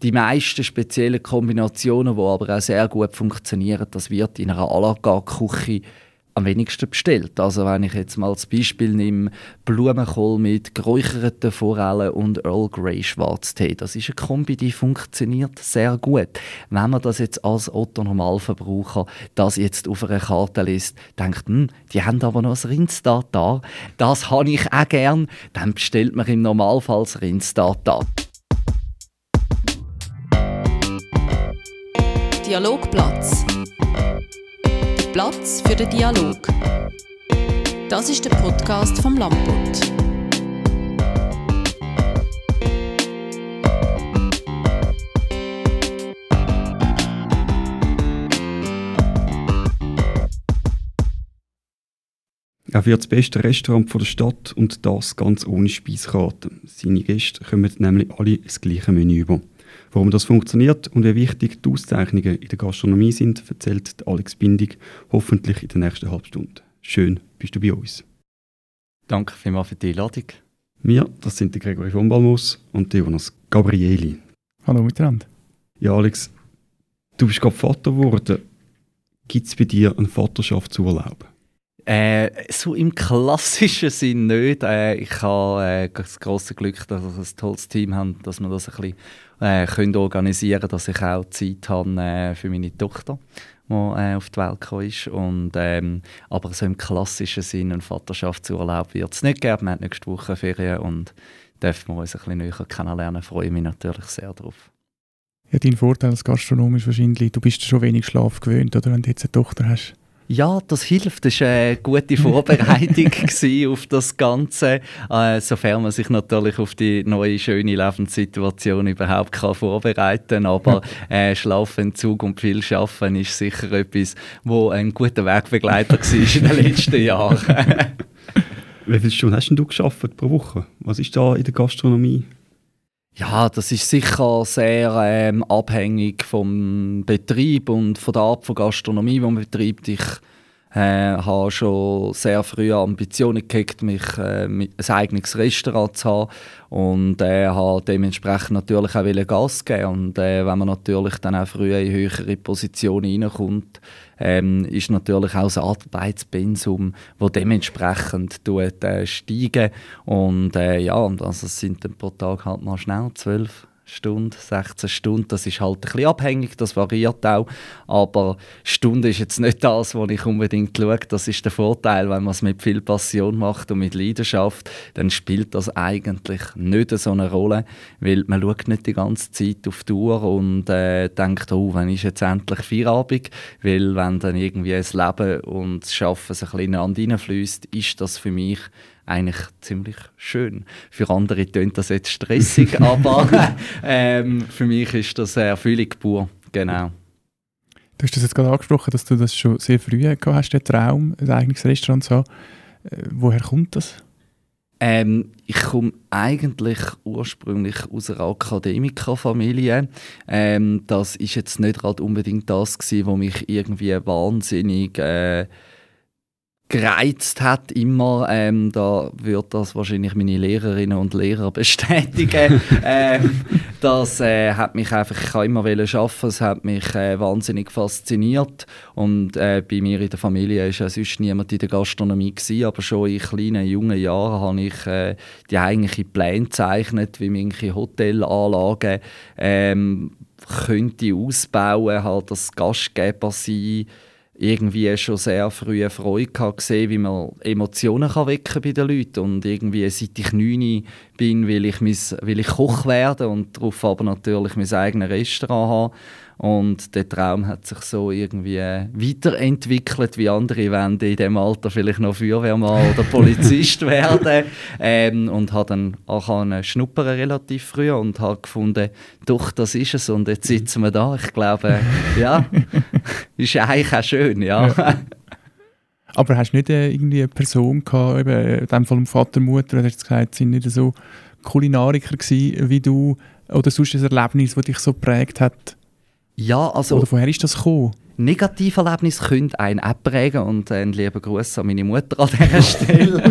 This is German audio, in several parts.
Die meisten speziellen Kombinationen, die aber auch sehr gut funktionieren, das wird in einer à la carte Küche am wenigsten bestellt. Also wenn ich jetzt mal als Beispiel nehme, Blumenkohl mit geräucherten Forellen und Earl Grey Schwarztee. Das ist eine Kombi, die funktioniert sehr gut. Wenn man das jetzt als Otto-Normalverbraucher das jetzt auf einer Karte liest, denkt, hm, die haben aber noch ein Rindstat da. Das habe ich auch gern. Dann bestellt man im Normalfall das Rindstat Dialogplatz. Platz für den Dialog. Das ist der Podcast vom Lamput. Er wird das beste Restaurant der Stadt und das ganz ohne Speiskarte. Seine Gäste kommen nämlich alle das gleiche Menü über. Warum das funktioniert und wie wichtig die Auszeichnungen in der Gastronomie sind, erzählt Alex Bindig hoffentlich in der nächsten Halbstunde. Schön, bist du bei uns. Danke vielmals für die Einladung. Wir, das sind der Gregory von Balmus und der Jonas Gabrieli. Hallo miteinander. Ja, Alex, du bist gerade Vater geworden. Gibt es bei dir einen Vaterschaftsurlaub? Äh, so im klassischen Sinn nicht. Äh, ich habe äh, das große Glück, dass wir ein tolles Team haben, dass wir das ein bisschen äh, können organisieren dass ich auch Zeit habe äh, für meine Tochter, die äh, auf die Welt gekommen ist. Und, ähm, aber so im klassischen Sinn, ein Vaterschaftsurlaub wird es nicht geben. Wir haben nächste Woche Ferien und dürfen wir uns ein bisschen näher kennenlernen. freue mich natürlich sehr darauf. Ja, dein Vorteil als Gastronom ist wahrscheinlich, du bist schon wenig Schlaf gewöhnt, oder wenn du jetzt eine Tochter hast. Ja, das hilft. Das war eine gute Vorbereitung auf das Ganze, äh, sofern man sich natürlich auf die neue, schöne Lebenssituation überhaupt kann vorbereiten kann. Aber äh, Schlafentzug und viel Schaffen ist sicher etwas, wo ein guter Wegbegleiter war in den letzten Jahren. Wie viele Stunden hast du geschafft pro Woche? Was ist da in der Gastronomie? Ja, das ist sicher sehr ähm, abhängig vom Betrieb und von der Art von Gastronomie, die man betreibt. Ich äh, habe schon sehr früh Ambitionen gehabt, mich äh, ein eigenes Restaurant zu haben und äh, habe dementsprechend natürlich auch Gas geben und äh, wenn man natürlich dann auch früh in höhere Positionen reinkommt, ähm, ist natürlich auch das Arbeitspensum, das dementsprechend tut, äh, steigen. Und äh, ja, also es sind dann pro Tag halt mal schnell zwölf Stunde, 16 Stunden, das ist halt ein bisschen abhängig, das variiert auch, aber Stunde ist jetzt nicht das, was ich unbedingt schaue, das ist der Vorteil, wenn man es mit viel Passion macht und mit Leidenschaft, dann spielt das eigentlich nicht so eine Rolle, weil man schaut nicht die ganze Zeit auf die Uhr und äh, denkt, oh, wann ist jetzt endlich Feierabend, weil wenn dann irgendwie das Leben und das Arbeiten sich ein bisschen ineinander fließt, ist das für mich eigentlich ziemlich schön. Für andere tönt das jetzt stressig, aber ähm, für mich ist das Erfüllung pur. Genau. Du hast das jetzt gerade angesprochen, dass du das schon sehr früh gehabt hast, den Traum, ein eigenes Restaurant zu haben. Äh, woher kommt das? Ähm, ich komme eigentlich ursprünglich aus einer Akademikerfamilie. Ähm, das ist jetzt nicht gerade unbedingt das gewesen, was mich irgendwie wahnsinnig äh, gereizt hat immer. Ähm, da wird das wahrscheinlich meine Lehrerinnen und Lehrer bestätigen. ähm, das äh, hat mich einfach, ich kann immer arbeiten, es hat mich äh, wahnsinnig fasziniert und äh, bei mir in der Familie ist ja sonst niemand in der Gastronomie gewesen, aber schon in kleinen, jungen Jahren habe ich äh, die eigentlichen Pläne gezeichnet, wie manche Hotelanlagen ähm, könnte ausbauen, halt das Gastgeber sein irgendwie schon sehr früh Freude gehabt, gesehen, wie man Emotionen kann wecken bei den Leuten. Und irgendwie seit ich neun bin, will ich, mein, will ich Koch werden und darauf aber natürlich mein eigenes Restaurant haben und der Traum hat sich so irgendwie weiterentwickelt, wie andere wollen in dem Alter vielleicht noch Feuerwehrmann oder Polizist werden. Ähm, und habe dann auch schnuppern relativ früh und habe gefunden, doch, das ist es. Und jetzt sitzen wir da. Ich glaube, ja, ist eigentlich auch schön, ja. Aber hast du nicht äh, irgendwie eine Person gehabt, eben, in dem Fall Vater, Mutter, du hast gesagt, sind nicht so Kulinariker gewesen, wie du, oder sonst ein Erlebnis, das dich so geprägt hat? Ja, also... Oder woher ist das gekommen? Negativerlebnisse können einen auch prägen und äh, einen lieben Gruß an meine Mutter an dieser Stelle.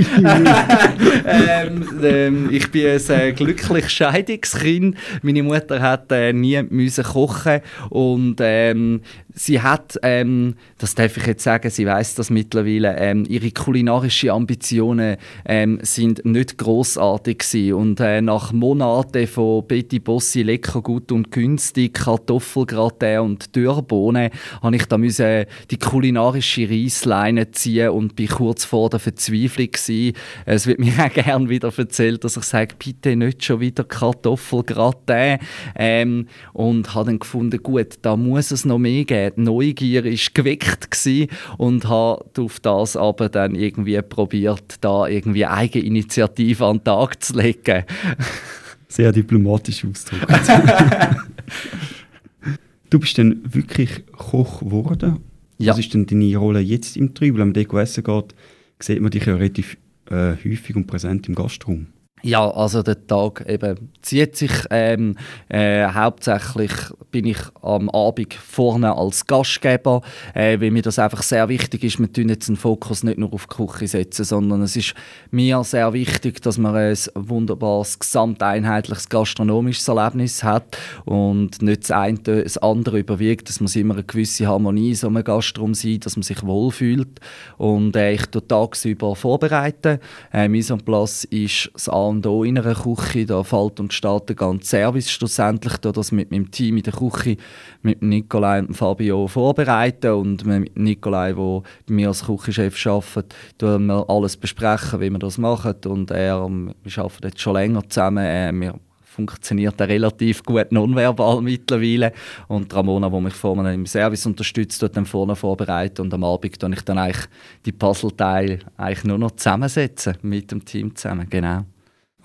ähm, ähm, ich bin ein äh, glückliches Scheidungskind. Meine Mutter hat äh, nie müssen kochen und ähm, sie hat, ähm, das darf ich jetzt sagen, sie weiß das mittlerweile, ähm, ihre kulinarischen Ambitionen ähm, sind nicht großartig und äh, nach Monaten von Betty Bossi lecker, gut und günstig, Kartoffelgratin und Dürrbohnen, habe ich da müssen die kulinarische Reissleine ziehen und bin kurz vor der Verzweiflung gewesen. Es wird mir auch gerne wieder erzählt, dass ich sage, bitte nicht schon wieder Kartoffelgratin. Ähm, und habe dann gefunden, gut, da muss es noch mehr geben die Neugier ist geweckt gewesen und habe auf das aber dann irgendwie probiert, da irgendwie Eigeninitiative an den Tag zu legen. Sehr diplomatisch ausgedrückt. du bist dann wirklich Koch geworden. Ja. Was ist denn deine Rolle jetzt im Trübel? Wenn man dort essen geht, sieht man dich ja relativ äh, häufig und präsent im Gastraum. Ja, also der Tag eben zieht sich ähm, äh, hauptsächlich bin ich am Abend vorne als Gastgeber, äh, weil mir das einfach sehr wichtig ist. Wir tun jetzt den Fokus nicht nur auf die Küche setzen, sondern es ist mir sehr wichtig, dass man ein wunderbares, gesamteinheitliches gastronomisches Erlebnis hat und nicht das eine das andere überwiegt. Es muss immer eine gewisse Harmonie in so einem Gastrum sein, dass man sich wohlfühlt. Und äh, ich tue tagsüber vorbereiten. Äh, Mise en place ist das und O in einer Küche. Da fällt und steht der ganze Service schlussendlich, da das mit meinem Team in der Küche, mit Nikolai und Fabio vorbereiten und mit Nikolai, der bei mir als Küchenchef arbeitet, tun wir alles besprechen, wie wir das machen und er, wir arbeiten jetzt schon länger zusammen, äh, wir funktioniert er relativ gut nonverbal mittlerweile. Und Ramona, die mich vorne im Service unterstützt, tut dann vorne vorbereitet und am Abend dann ich dann eigentlich die Puzzleteile eigentlich nur noch zusammensetzen mit dem Team zusammen, genau.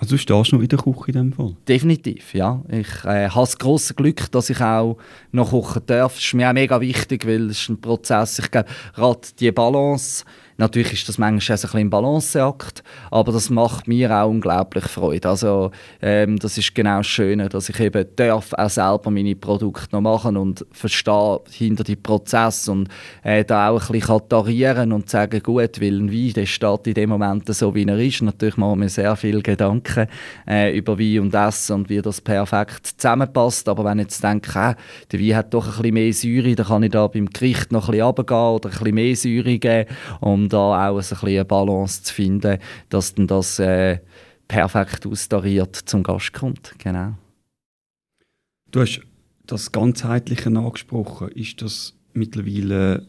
Also du stehst noch in der Küche in dem Fall? Definitiv, ja. Ich äh, habe das grosse Glück, dass ich auch noch kochen darf. Das ist mir auch mega wichtig, weil es ist ein Prozess. Ich glaube, gerade die Balance Natürlich ist das manchmal ein bisschen ein Balanceakt, aber das macht mir auch unglaublich Freude. Also ähm, das ist genau das Schöne, dass ich eben darf auch selber meine Produkte noch machen und verstehe hinter die Prozess und äh, da auch ein bisschen tarieren und sagen, gut, weil ein Wein, der steht in dem Moment so, wie er ist. Natürlich machen wir sehr viele Gedanken äh, über Wein und Essen und wie das perfekt zusammenpasst. Aber wenn ich jetzt denke, äh, der Wein hat doch ein bisschen mehr Säure, dann kann ich da beim Gericht noch ein bisschen runtergehen oder ein bisschen mehr Säure geben um da auch ein bisschen eine Balance zu finden, dass dann das äh, perfekt austariert zum Gast kommt. Genau. Du hast das Ganzheitliche angesprochen. Ist das mittlerweile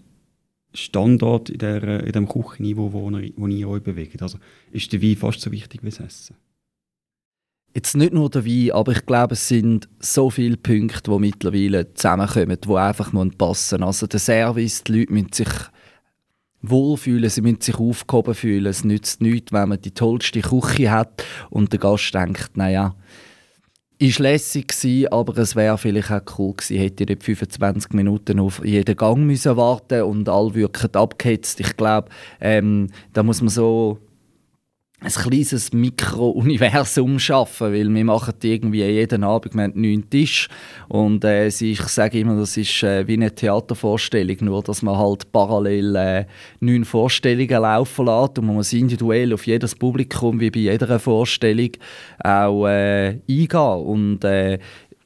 Standard in, der, in dem Küchenniveau, wo, wo ihr euch bewegt? Also ist der Wein fast so wichtig wie das Essen? Jetzt nicht nur der Wein, aber ich glaube, es sind so viele Punkte, die mittlerweile zusammenkommen, die einfach passen müssen. Also der Service, die Leute müssen sich wohlfühlen, sie müssen sich aufgehoben fühlen. Es nützt nichts, wenn man die tollste Küche hat und der Gast denkt, naja, ist lässig gewesen, aber es wäre vielleicht auch cool gewesen, hätte ich nicht 25 Minuten auf jeden Gang müssen warten und all wirken abgehetzt. Ich glaube, ähm, da muss man so ein kleines Mikro-Universum schaffen, weil wir machen irgendwie jeden Abend wir haben neun Tisch und äh, ich sage immer, das ist äh, wie eine Theatervorstellung, nur dass man halt parallel äh, neun Vorstellungen laufen lässt und man muss individuell auf jedes Publikum wie bei jeder Vorstellung auch äh, eingehen und äh,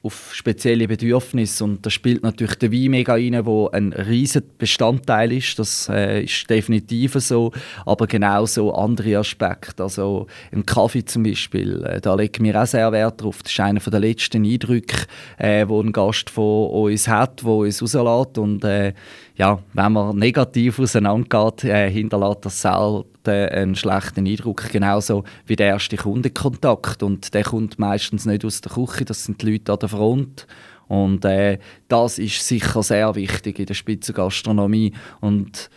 auf spezielle Bedürfnisse. Und da spielt natürlich der Wein mega rein, wo ein riesen Bestandteil ist, das äh, ist definitiv so, aber genauso andere Aspekte, also ein Kaffee zum Beispiel, äh, da legen wir auch sehr Wert drauf, das ist einer der letzten Eindrücke, äh, wo ein Gast von uns hat, wo uns rauslässt. Und äh, ja, wenn man negativ auseinandergeht, äh, hinterlässt das selten einen schlechten Eindruck, genauso wie der erste Kundenkontakt. Und der kommt meistens nicht aus der Küche, das sind die Leute an der Front. Und äh, das ist sicher sehr wichtig in der Spitzengastronomie. Und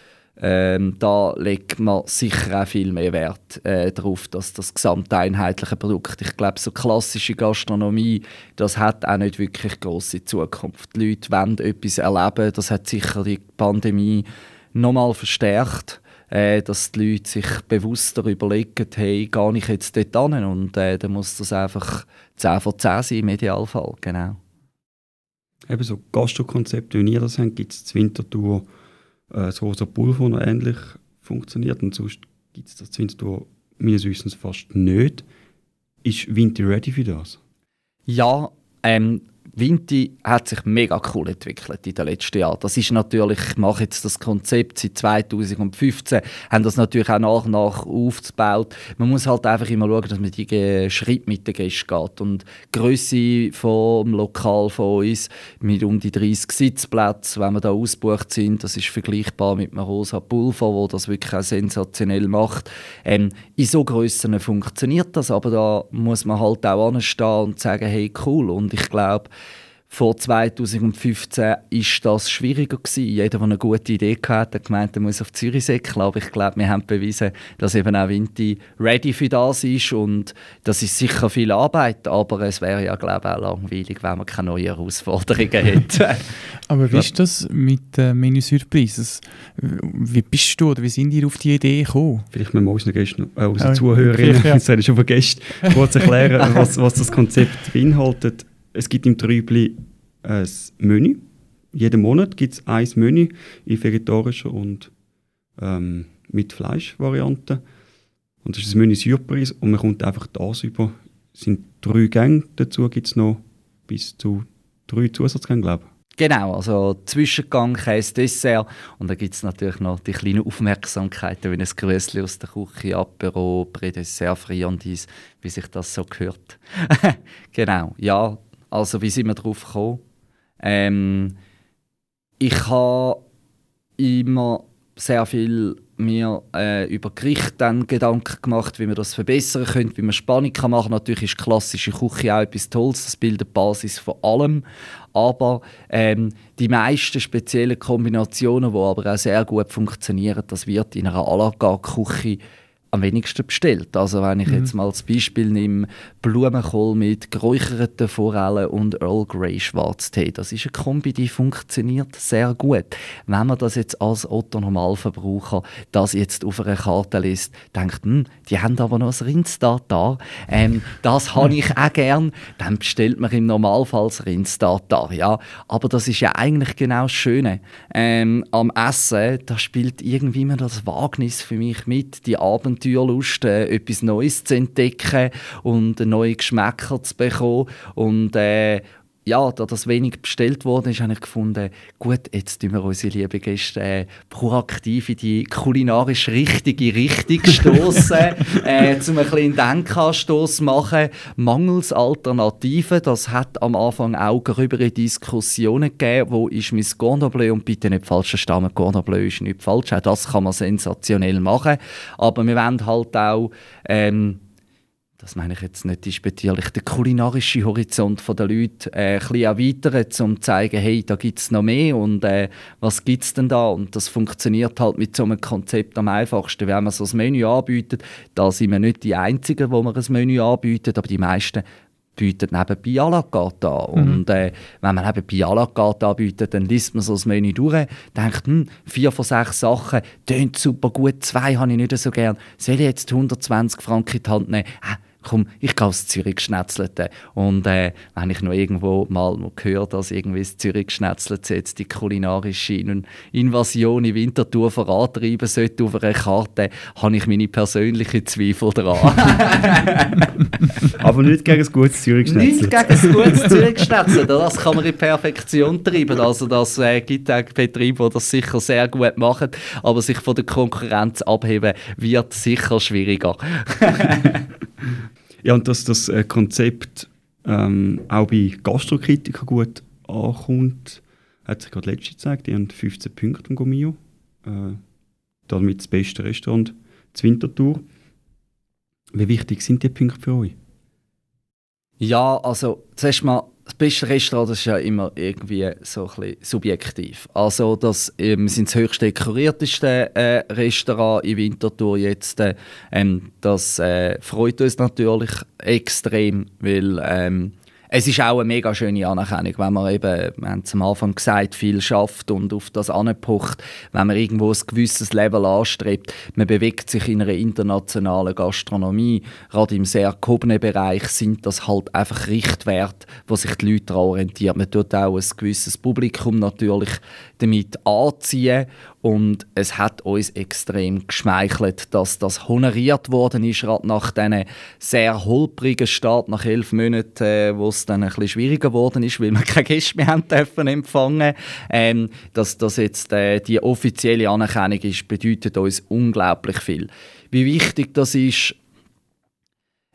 ähm, da legt man sicher auch viel mehr Wert äh, darauf, dass das gesamteinheitliche Produkt, ich glaube, so klassische Gastronomie, das hat auch nicht wirklich große Zukunft. Die Leute wollen etwas erleben, das hat sicher die Pandemie nochmal verstärkt, äh, dass die Leute sich bewusster überlegen, hey, gehe ich jetzt dort hin? Und äh, dann muss das einfach 10 von 10 sein im Idealfall, genau. eben so Gastro-Konzepte, wie ihr das habt, gibt es äh, das Rosa Pulver, noch ähnlich funktioniert und sonst gibt es das zur Wintertour meines Wissens fast nicht. Ist Vinti ready für das? Ja, ähm, Vinti hat sich mega cool entwickelt in den letzten Jahren. Das ist natürlich, ich mache jetzt das Konzept seit 2015, haben das natürlich auch nach und nach aufgebaut. Man muss halt einfach immer schauen, dass man die Schritt mit den Gästen geht. Und die Grösse vom Lokal von uns mit um die 30 Sitzplätzen, wenn wir da ausgebucht sind, das ist vergleichbar mit einem Rosa Pulver, wo das wirklich auch sensationell macht. Ähm, in so Grössen funktioniert das, aber da muss man halt auch anstehen und sagen, hey cool. Und ich glaube, vor 2015 war das schwieriger gewesen. Jeder, der eine gute Idee hatte, hat gemeint, er muss auf Zürich säckeln. Aber ich glaube, wir haben bewiesen, dass eben auch Vinti ready für das ist. Und das ist sicher viel Arbeit, aber es wäre ja, glaube ich, auch langweilig, wenn man keine neuen Herausforderungen hätte. aber wie ist das mit äh, Menü Surprise? Wie bist du oder wie sind ihr auf die Idee gekommen? Vielleicht müssen wir unseren, Gästen, äh, unseren Zuhörerinnen, ja. das ist schon vergessen, kurz erklären, was, was das Konzept beinhaltet es gibt im Trübli ein Menü. Jeden Monat gibt es ein Menü in vegetarischer und ähm, mit Fleischvariante. Und das ist ein Menü Surprise und man kommt einfach das über. Es sind drei Gänge, dazu gibt es noch bis zu drei Zusatzgänge, glaube ich. Genau, also Zwischengang, Käse, Dessert und dann gibt es natürlich noch die kleinen Aufmerksamkeiten, wie ein Größchen aus der Küche, Apero, Prädessert, Friandise, wie sich das so gehört. genau, ja, also wie sind wir darauf gekommen? Ähm, ich habe immer sehr viel mir äh, über Gericht Gedanken gemacht, wie wir das verbessern können, wie man Spannung kann machen. Natürlich ist klassische Küche auch etwas Tolles, das bildet die Basis von allem. Aber ähm, die meisten speziellen Kombinationen, die aber auch sehr gut funktionieren, das wird in einer à la carte Küche am wenigsten bestellt. Also wenn ich mhm. jetzt mal als Beispiel nehme, Blumenkohl mit geräucherten Forellen und Earl Grey Schwarztee. Das ist eine Kombi, die funktioniert sehr gut. Wenn man das jetzt als Otto Normalverbraucher das jetzt auf einer Karte liest, denkt, hm, die haben aber noch ein Rindstat da. Ähm, das habe ich auch gern. Dann bestellt man im Normalfall das Rindstat da. Ja. Aber das ist ja eigentlich genau das Schöne. Ähm, am Essen, da spielt irgendwie immer das Wagnis für mich mit, die Abend Abenteuerlust, äh, etwas Neues zu entdecken und neue Geschmäcker zu bekommen. Und äh, ja, da das wenig bestellt wurde, ist, habe ich gefunden, gut, jetzt tun wir unsere lieben Gäste äh, proaktiv in die kulinarisch richtige Richtung stoßen, äh, zum ein bisschen Denkanstoss machen, mangels Alternativen. Das hat am Anfang auch gröbere Diskussionen gegeben, wo ist mein Cordon Bleu und bitte nicht falsch verstehen, Cordon Bleu ist nicht falsch, auch das kann man sensationell machen, aber wir wollen halt auch ähm, das meine ich jetzt nicht disputierlich, den kulinarischen Horizont der Leute äh, ein bisschen erweitern, um zu zeigen, hey, da gibt es noch mehr und äh, was gibt es denn da? Und das funktioniert halt mit so einem Konzept am einfachsten. Wenn man so ein Menü anbietet, da sind wir nicht die Einzigen, wo man ein Menü anbietet, aber die meisten bieten nebenbei à la carte an. Mhm. Und äh, wenn man nebenbei à la carte anbietet, dann liest man so das Menü durch, denkt, hm, vier von sechs Sachen, tönt super gut, zwei habe ich nicht so gern, soll ich jetzt 120 Franken in die Hand nehmen? Äh, komm, ich gehe aufs Zürich Geschnetzelte. Und äh, wenn ich noch irgendwo mal höre, dass irgendwie das Zürich Geschnetzelte jetzt die kulinarische Invasion in Winterthur vorantreiben sollte auf einer Karte, habe ich meine persönlichen Zweifel daran. Aber nicht gegen ein gutes Zürich Geschnetzelte. Nicht gegen ein gutes Zürich Geschnetzelte. Das kann man in Perfektion treiben. Also das äh, gibt auch Betriebe, die das sicher sehr gut machen, aber sich von der Konkurrenz abheben wird sicher schwieriger. Ja, und dass das äh, Konzept ähm, auch bei Gastrokritikern gut ankommt, hat sich gerade letztes gezeigt. Die haben 15 Punkte im Gomio. Äh, damit das beste Restaurant zur Wintertour. Wie wichtig sind die Punkte für euch? Ja, also zuerst mal das beste Restaurant ist ja immer irgendwie so ein bisschen subjektiv. Also das, äh, wir sind das höchst dekorierteste äh, Restaurant in Winterthur jetzt. Äh, ähm, das äh, freut uns natürlich extrem, weil ähm, es ist auch eine mega schöne Anerkennung, wenn man eben, wir haben es am Anfang gesagt, viel schafft und auf das anpocht, wenn man irgendwo ein gewisses Level anstrebt. Man bewegt sich in einer internationalen Gastronomie. Gerade im sehr gehobenen Bereich sind das halt einfach Richtwerte, wo sich die Leute daran orientieren. Man tut auch ein gewisses Publikum natürlich damit anziehen und es hat uns extrem geschmeichelt, dass das honoriert worden ist, gerade nach diesen sehr holprigen Start, nach elf Monaten, äh, wo es dann ein bisschen schwieriger geworden ist, weil wir keine Gäste mehr haben dürfen empfangen. Ähm, dass das jetzt äh, die offizielle Anerkennung ist, bedeutet uns unglaublich viel. Wie wichtig das ist,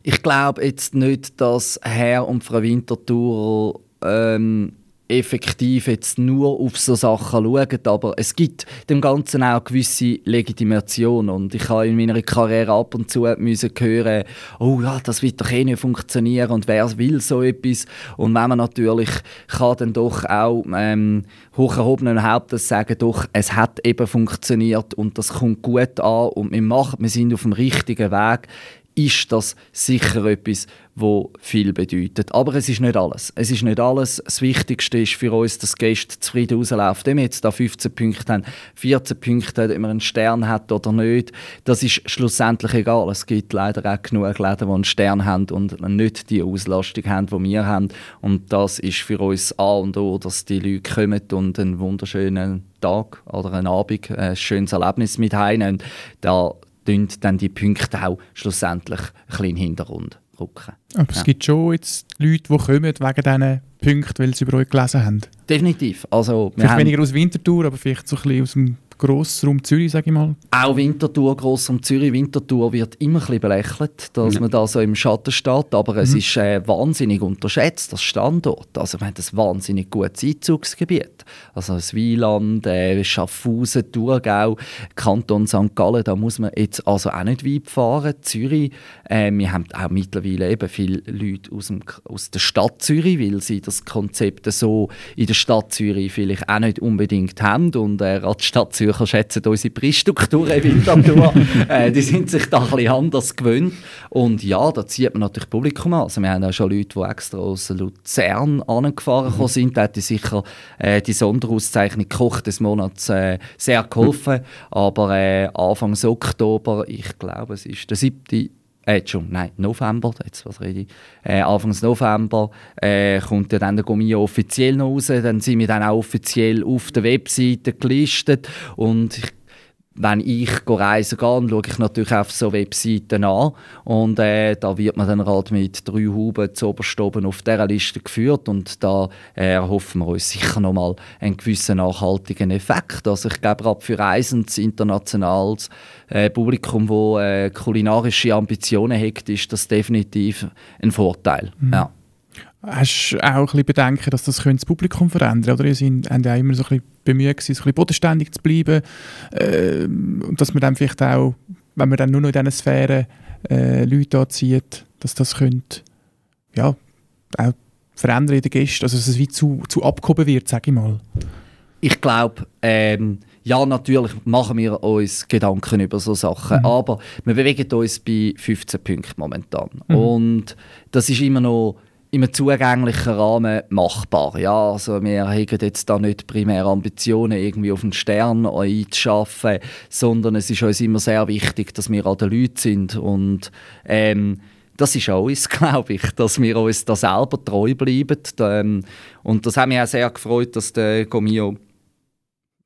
ich glaube jetzt nicht, dass Herr und Frau Winterthur ähm, effektiv jetzt nur auf so Sachen schauen, aber es gibt dem Ganzen auch gewisse Legitimation. Und ich habe in meiner Karriere ab und zu müssen hören, oh ja, das wird doch eh nicht funktionieren und wer will so etwas? Und wenn man natürlich kann dann doch auch ähm, hoch erhobenen Hauptes sagen, doch, es hat eben funktioniert und das kommt gut an und wir machen, wir sind auf dem richtigen Weg, ist das sicher etwas, wo viel bedeutet. Aber es ist nicht alles. Es ist nicht alles. Das Wichtigste ist für uns, dass Gäste zufrieden rauslaufen. Wenn wir jetzt da 15 Punkte haben, 14 Punkte, ob man einen Stern hat oder nicht, das ist schlussendlich egal. Es gibt leider auch genug Läden, die einen Stern haben und nicht die Auslastung haben, die wir haben. Und das ist für uns A und O, dass die Leute kommen und einen wunderschönen Tag oder einen Abend, ein schönes Erlebnis mit heimnehmen. Da dann die Punkte auch schlussendlich ein bisschen in den Hintergrund rücken. Aber es gibt schon jetzt Leute, die kommen wegen diesen Punkten, weil sie über euch gelesen haben. Definitiv. Also, vielleicht weniger aus Winterthur, aber vielleicht so ein bisschen aus dem Grossraum Zürich, sage ich mal. Auch Winterthur, Grossraum Zürich. Winterthur wird immer ein bisschen belächelt, dass ja. man da so im Schatten steht, aber mhm. es ist äh, wahnsinnig unterschätzt, das Standort. Also wir haben ein wahnsinnig gutes Einzugsgebiet. Also das Wieland, äh, Schaffhausen, Thurgau, Kanton St. Gallen, da muss man jetzt also auch nicht weit fahren. Zürich, äh, wir haben auch mittlerweile eben viele Leute aus, dem, aus der Stadt Zürich, weil sie das Konzept so in der Stadt Zürich vielleicht auch nicht unbedingt haben und äh, die Stadt Zürich Zürcher schätzen unsere Preisstruktur in Winterthur. äh, die sind sich da ein bisschen anders gewöhnt. Und ja, da zieht man natürlich Publikum an. Also wir haben auch schon Leute, die extra aus Luzern angefahren mhm. sind. Da hat sicher äh, die Sonderauszeichnung Koch des Monats äh, sehr geholfen. Aber äh, Anfang Oktober, ich glaube, es ist der 7 äh, schon, nein, November, jetzt was rede ich, äh, Anfangs November äh, kommt ja dann der Gomio offiziell noch raus, dann sind wir dann auch offiziell auf der Webseite gelistet. Und ich wenn ich reisen gehe, schaue ich natürlich auf so Webseiten an und äh, da wird man dann halt mit drei Huben zu oben auf dieser Liste geführt und da äh, erhoffen wir uns sicher nochmal einen gewissen nachhaltigen Effekt. Also ich glaube, gerade für reisendes internationales äh, Publikum, das äh, kulinarische Ambitionen hat, ist das definitiv ein Vorteil. Mhm. Ja. Hast du auch ein bisschen Bedenken, dass das das Publikum verändern Oder ihr seid ja immer so ein bisschen bemüht gewesen, so ein bisschen bodenständig zu bleiben äh, und dass man dann vielleicht auch, wenn man dann nur noch in diesen Sphären äh, Leute anzieht, dass das könnte, ja, auch verändern in den Gästen, also dass es wie zu, zu abgehoben wird, sage ich mal. Ich glaube, ähm, ja, natürlich machen wir uns Gedanken über so Sachen, mhm. aber wir bewegen uns bei 15 Punkten momentan. Mhm. Und das ist immer noch in einem zugänglichen Rahmen machbar. Ja, also wir haben jetzt da nicht primär Ambitionen, irgendwie auf einen Stern einzuschaffen, sondern es ist uns immer sehr wichtig, dass wir an den Leuten sind und ähm, das ist uns, glaube ich, dass wir uns da selber treu bleiben. Ähm, und das hat mich auch sehr gefreut, dass der Gomio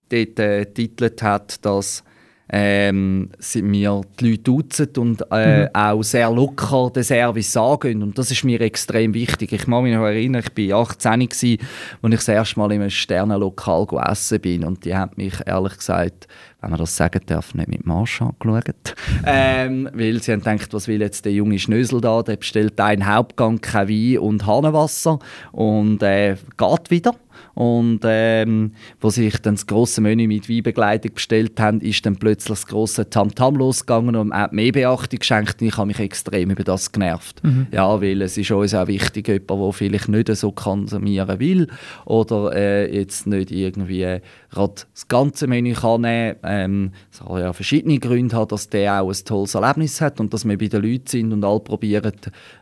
dort äh, titelt hat, dass ähm, sind mir die Leute duzen und äh, mhm. auch sehr locker den Service angehen. Und das ist mir extrem wichtig. Ich kann mich noch erinnern, ich war 18, als ich das erste Mal in einem Sternenlokal essen bin. Und die haben mich ehrlich gesagt, wenn man das sagen darf, nicht mit Marsch angeschaut. Ähm, weil sie haben gedacht, was will jetzt der junge Schnösel da? Der bestellt einen Hauptgang, kein Wein und Hahnenwasser und äh, geht wieder. Und ähm, wo sich dann das grosse Menü mit Weinbegleitung bestellt haben, ist dann plötzlich das grosse Tamtam losgegangen und hat mehr Beachtung geschenkt und ich habe mich extrem über das genervt. Mhm. Ja, weil es ist uns auch wichtig, jemand, der vielleicht nicht so konsumieren will oder äh, jetzt nicht irgendwie gerade das ganze Menü kann nehmen ähm, Es kann ja verschiedene Gründe haben, dass der auch ein tolles Erlebnis hat und dass wir bei den Leuten sind und alle probieren,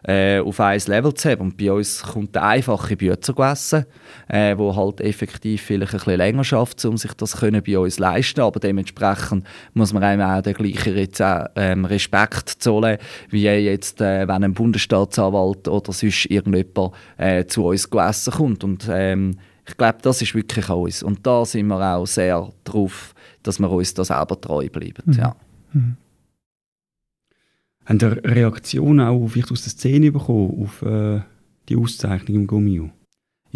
äh, auf ein Level zu haben. Und bei uns kommt der einfache Bützer essen, äh, wo halt effektiv vielleicht ein bisschen länger schafft, um sich das können bei uns leisten Aber dementsprechend muss man einem auch den gleichen ähm, Respekt zollen, wie jetzt, äh, wenn ein Bundesstaatsanwalt oder sonst irgendjemand äh, zu uns essen kommt. Und ähm, ich glaube, das ist wirklich uns. Und da sind wir auch sehr drauf, dass wir uns da selber treu bleiben. Mhm. Ja. Mhm. Haben ihr Reaktionen auch vielleicht aus der Szene bekommen auf äh, die Auszeichnung im Gummio?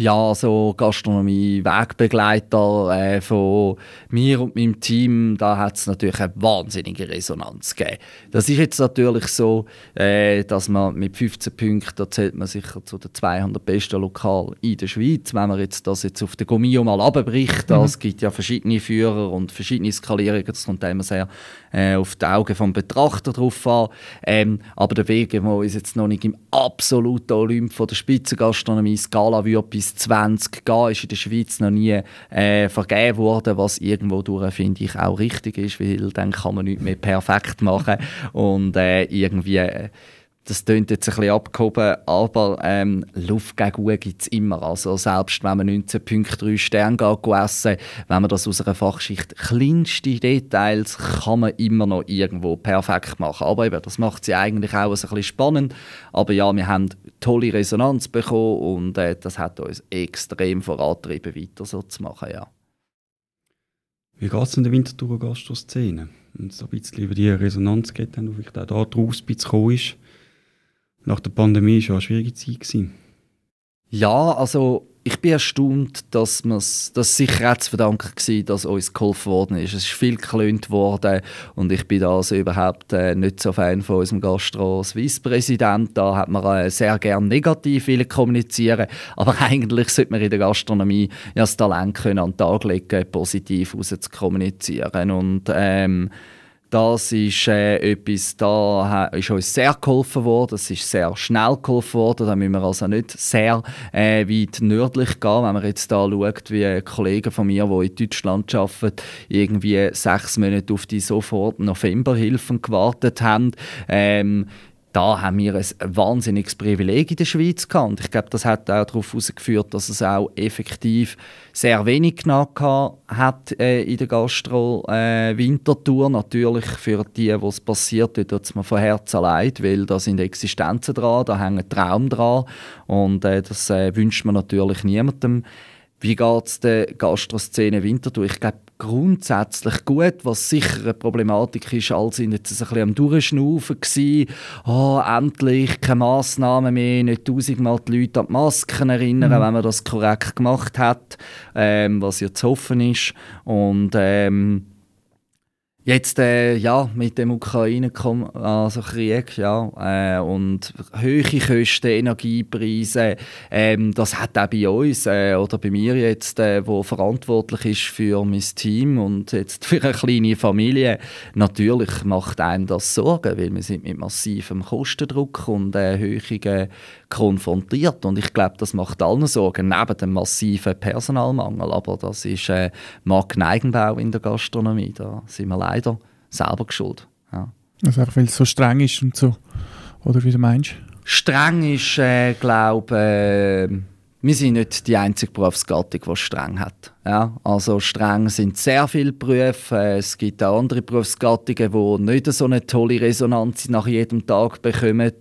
Ja, so Gastronomie-Wegbegleiter äh, von mir und meinem Team, da hat es natürlich eine wahnsinnige Resonanz gegeben. Das ist jetzt natürlich so, äh, dass man mit 15 Punkten, da zählt man sicher zu den 200 besten Lokalen in der Schweiz. Wenn man jetzt das jetzt auf den Gomio mal abbricht, mhm. es gibt ja verschiedene Führer und verschiedene Skalierungen, das kommt immer sehr äh, auf die Augen des Betrachter drauf an. Ähm, aber der Weg, wo uns jetzt noch nicht im absoluten Olymp von der Spitzengastronomie Skala wird bis 20 gehen, ist in der Schweiz noch nie äh, vergeben worden, was irgendwo durch, finde ich, auch richtig ist, weil dann kann man nichts mehr perfekt machen und äh, irgendwie äh, das klingt jetzt ein bisschen abgehoben, aber ähm, Luft gegen Uhr gibt es immer. Also selbst wenn man 19.3 Sterne geht essen, wenn man das aus einer Fachschicht kleinste Details kann man immer noch irgendwo perfekt machen. Aber eben, das macht sie eigentlich auch ein bisschen spannend. Aber ja, wir haben tolle Resonanz bekommen und äh, das hat uns extrem vorantrieben, weiter so zu machen, ja. Wie geht es in der Winterthur Gastro-Szene? Und so ein bisschen über die Resonanz geht, dann vielleicht auch da draus ein bisschen ist nach der Pandemie es eine schwierige Zeit. Gewesen. Ja, also ich bin erstaunt, dass es das sicher auch zu verdanken war, dass uns geholfen worden ist. Es ist viel geklönt worden und ich bin also überhaupt äh, nicht so Fan von unserem Gastro-Swiss-Präsident. Da hat man äh, sehr gerne negativ will kommunizieren, aber eigentlich sollte man in der Gastronomie ja das Talent können an den Tag legen, positiv raus zu kommunizieren und ähm, das ist äh, etwas, da ist uns sehr geholfen worden. Es ist sehr schnell geholfen worden. Da müssen wir also nicht sehr äh, weit nördlich gehen. Wenn man jetzt da schaut, wie Kollegen von mir, die in Deutschland arbeiten, irgendwie sechs Monate auf die sofort Novemberhilfen gewartet haben. Ähm, da haben wir ein wahnsinniges Privileg in der Schweiz gehabt. Und ich glaube, das hat auch darauf herausgeführt, dass es auch effektiv sehr wenig genau hat äh, in der Gastro-Wintertour. Äh, Natürlich für die, wo es passiert, tut es mir von Herzen leid, weil da sind Existenzen dran, da hängen Traum dran und äh, das äh, wünscht man natürlich niemandem. Wie geht es der Gastroszene Winterthur? Ich glaube, grundsätzlich gut, was sicher eine Problematik ist, als sind jetzt ein bisschen am Durchschnaufen gewesen. Oh, endlich keine Massnahmen mehr, nicht tausendmal die Leute an die Masken erinnern, mhm. wenn man das korrekt gemacht hat, ähm, was ja zu hoffen ist. Und ähm, Jetzt äh, ja mit dem Ukraine-Krieg also ja äh, und hohe Kosten, Energiepreise, ähm, das hat auch bei uns äh, oder bei mir jetzt, äh, wo verantwortlich ist für mein Team und jetzt für eine kleine Familie, natürlich macht einem das Sorgen, weil wir sind mit massivem Kostendruck und äh, hohen konfrontiert und ich glaube, das macht allen Sorgen, neben dem massiven Personalmangel, aber das ist äh, Markeneigenbau in der Gastronomie, da sind wir selber geschuld. Ja. Also einfach, weil es so streng ist und so, oder wie du meinst? Streng ist, äh, glaube äh, wir sind nicht die einzige Berufsgattung, die streng hat. Ja, also streng sind sehr viele Berufe. Äh, es gibt auch andere Berufsgattungen, die nicht so eine tolle Resonanz nach jedem Tag bekommen.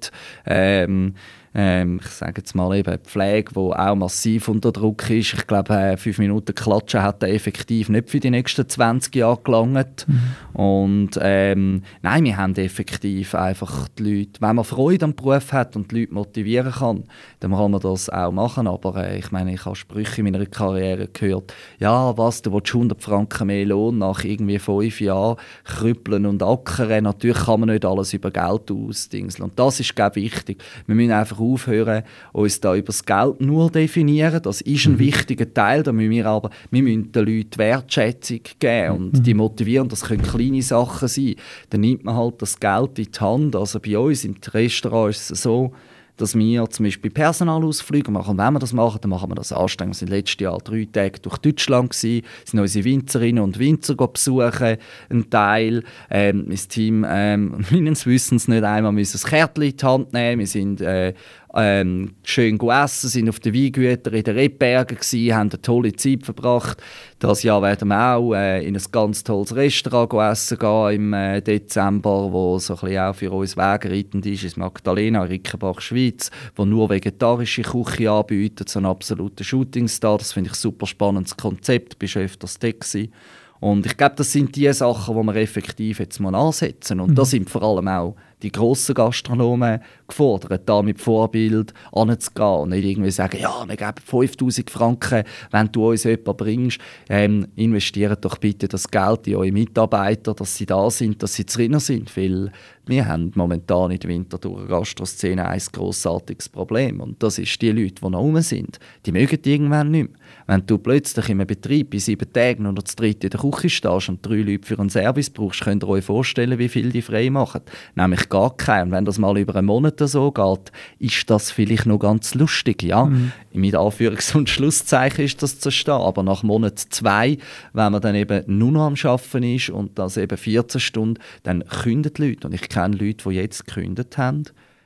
Ähm, ähm, ich sage jetzt mal eben Pflege, wo auch massiv unter Druck ist. Ich glaube, äh, fünf Minuten Klatschen hat er effektiv nicht für die nächsten 20 Jahre gelangt. Mhm. Und ähm, nein, wir haben effektiv einfach die Leute, wenn man Freude am Beruf hat und die Leute motivieren kann, dann kann man das auch machen. Aber äh, ich meine, ich habe Sprüche in meiner Karriere gehört, ja, was, du willst 100 Franken mehr Lohn nach irgendwie fünf Jahren krüppeln und ackern. Natürlich kann man nicht alles über Geld ausdingseln. Und das ist, glaube ich, wichtig. Wir müssen einfach aufhören, uns da über das Geld nur definieren. Das ist ein mhm. wichtiger Teil, da müssen wir aber wir müssen den Leuten Wertschätzung geben und mhm. die motivieren. Das können kleine Sachen sein. Dann nimmt man halt das Geld in die Hand. Also bei uns im Restaurant ist es so, dass wir zum Beispiel Personalausflüge machen. Wenn wir das machen, dann machen wir das anstrengend. Wir sind letztes Jahr drei Tage durch Deutschland gewesen, sind unsere Winzerinnen und Winzer besuchen, ein Teil. Ähm, mein Team, ähm, meines Wissens nicht einmal, müssen das Kärtchen in die Hand nehmen. Wir sind äh, ähm, schön gegessen, sind auf den Weingütern in den Rebbergen gewesen, haben eine tolle Zeit verbracht. Das Jahr werden wir auch äh, in ein ganz tolles Restaurant essen gehen im äh, Dezember, wo so ein bisschen auch für uns wegreitend ist, ist Magdalena, Rickenbach, Schweiz, wo nur vegetarische Küche anbietet, so ein absoluter Shootingstar. Das finde ich ein super spannendes Konzept, bist öfters dort gewesen. Und ich glaube, das sind die Sachen, die wir effektiv jetzt mal ansetzen. Und mhm. das sind vor allem auch die grossen Gastronomen gefordert, da mit Vorbild anzugehen und nicht irgendwie sagen, ja, wir geben 5000 Franken, wenn du uns jemanden bringst. Ähm, investiert doch bitte das Geld in eure Mitarbeiter, dass sie da sind, dass sie drinnen sind, weil wir haben momentan in der Winterthur Gastroszene ein grossartiges Problem und das ist die Leute, die noch rum sind. Die mögen irgendwann nicht mehr. Wenn du plötzlich in einem Betrieb in sieben Tagen oder zu dritt in der Küche stehst und drei Leute für einen Service brauchst, könnt ihr euch vorstellen, wie viel die frei machen. Nämlich gar keinen. Und wenn das mal über einen Monat so geht, ist das vielleicht noch ganz lustig. Ja? Mhm. Mit Anführungs- und Schlusszeichen ist das zu stehen. Aber nach Monat zwei, wenn man dann eben nur noch am Arbeiten ist und das eben 14 Stunden, dann kündet die Leute. Und ich kenne Leute, die jetzt gekündigt haben,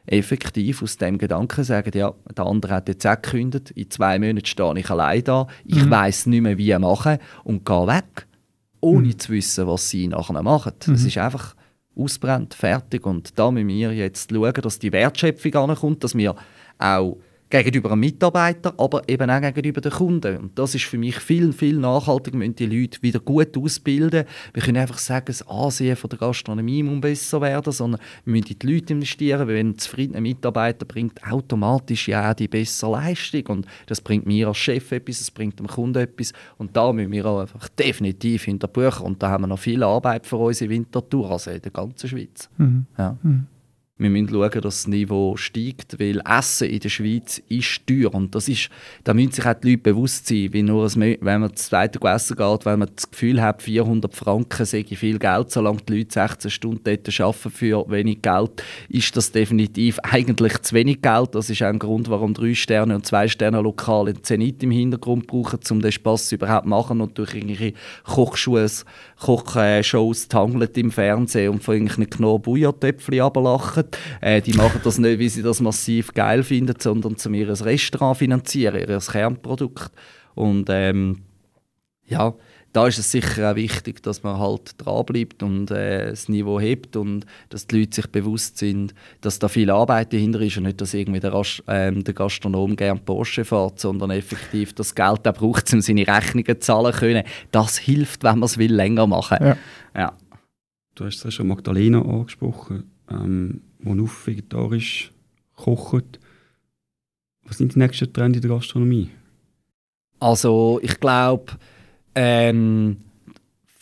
effektiv aus dem Gedanken sagen, ja, der andere hat jetzt auch gekündigt, in zwei Monaten stehe ich allein da, ich mhm. weiß nicht mehr, wie machen und gehe weg, ohne mhm. zu wissen, was sie nachher machen. Mhm. Es ist einfach ausbrennt, fertig. Und da müssen wir jetzt schauen, dass die Wertschöpfung ankommt, dass wir auch gegenüber einem Mitarbeiter, aber eben auch gegenüber den Kunden. Und das ist für mich viel, viel nachhaltiger. Wir müssen die Leute wieder gut ausbilden. Wir können einfach sagen, das Ansehen von der Gastronomie muss besser werden, sondern wir müssen in die Leute investieren, weil ein zufriedener Mitarbeiter bringt automatisch ja die bessere Leistung. Und das bringt mir als Chef etwas, es bringt dem Kunden etwas. Und da müssen wir auch einfach definitiv hinter Bücher. Und da haben wir noch viel Arbeit für uns in Winterthur, also in der ganzen Schweiz. Mhm. Ja. Mhm wir müssen schauen, dass das Niveau steigt, weil Essen in der Schweiz ist teuer. Und das ist, da müssen sich auch die Leute bewusst sein, wie nur wenn man das zweite essen geht, wenn man das Gefühl hat, 400 Franken sei viel Geld, solange die Leute 16 Stunden dort arbeiten für wenig Geld, ist das definitiv eigentlich zu wenig Geld. Das ist auch ein Grund, warum drei Sterne und zwei Sterne lokal in Zenit im Hintergrund brauchen, um den Spass überhaupt zu machen und durch irgendwelche Kochshows tangelt im Fernsehen und von irgendwelchen Knorr-Bouillon-Töpfchen ablachen machen. Äh, die machen das nicht, weil sie das massiv geil finden, sondern um ihr Restaurant finanzieren, ihr Kernprodukt. Und ähm, ja, da ist es sicher auch wichtig, dass man halt dranbleibt und äh, das Niveau hebt und dass die Leute sich bewusst sind, dass da viel Arbeit dahinter ist und nicht, dass irgendwie der, ähm, der Gastronom gerne Porsche fährt, sondern effektiv das Geld auch braucht, um seine Rechnungen zahlen zu können. Das hilft, wenn man es will, länger machen. Ja. ja. Du hast es schon Magdalena angesprochen. Ähm, die auf vegetarisch kochen. Was sind die nächsten Trends in der Gastronomie? Also ich glaube, ähm,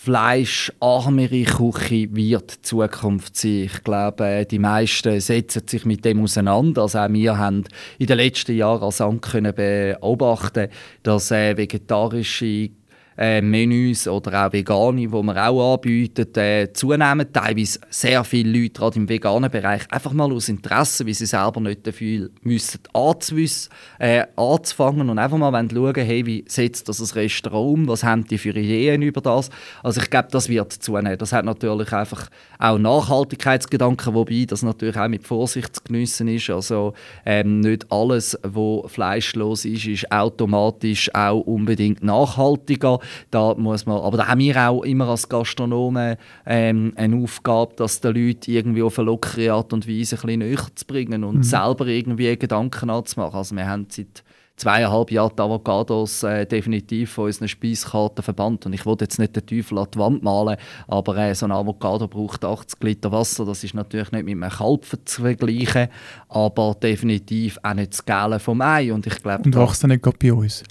fleischarmere Küche wird die Zukunft sein. Ich glaube, äh, die meisten setzen sich mit dem auseinander. Also auch wir haben in den letzten Jahren als Amt beobachten, dass äh, vegetarische äh, Menüs oder auch vegane, die wir auch anbieten, äh, zunehmen. Teilweise sehr viele Leute, gerade im veganen Bereich, einfach mal aus Interesse, wie sie selber nicht dafür müssen, anzuwissen, äh, anzufangen und einfach mal schauen, hey, wie setzt das ein Restaurant um, was haben die für Ideen über das. Also ich glaube, das wird zunehmen. Das hat natürlich einfach auch Nachhaltigkeitsgedanken, wobei das natürlich auch mit Vorsicht zu geniessen ist. Also ähm, nicht alles, was fleischlos ist, ist automatisch auch unbedingt nachhaltiger. Da muss man, aber da haben wir auch immer als Gastronomen ähm, eine Aufgabe, dass die Leute irgendwie auf eine lockere Art und Weise ein bisschen näher zu bringen und mhm. selber irgendwie Gedanken anzumachen. Also wir haben seit zweieinhalb Jahren die Avocados äh, definitiv von unseren Speiskarten verbannt. Und ich wollte jetzt nicht den Teufel an die Wand malen, aber äh, so ein Avocado braucht 80 Liter Wasser. Das ist natürlich nicht mit einem Kalb zu vergleichen, aber definitiv auch nicht das Gälen vom Ei. Und, ich glaub, und wächst nicht bei uns?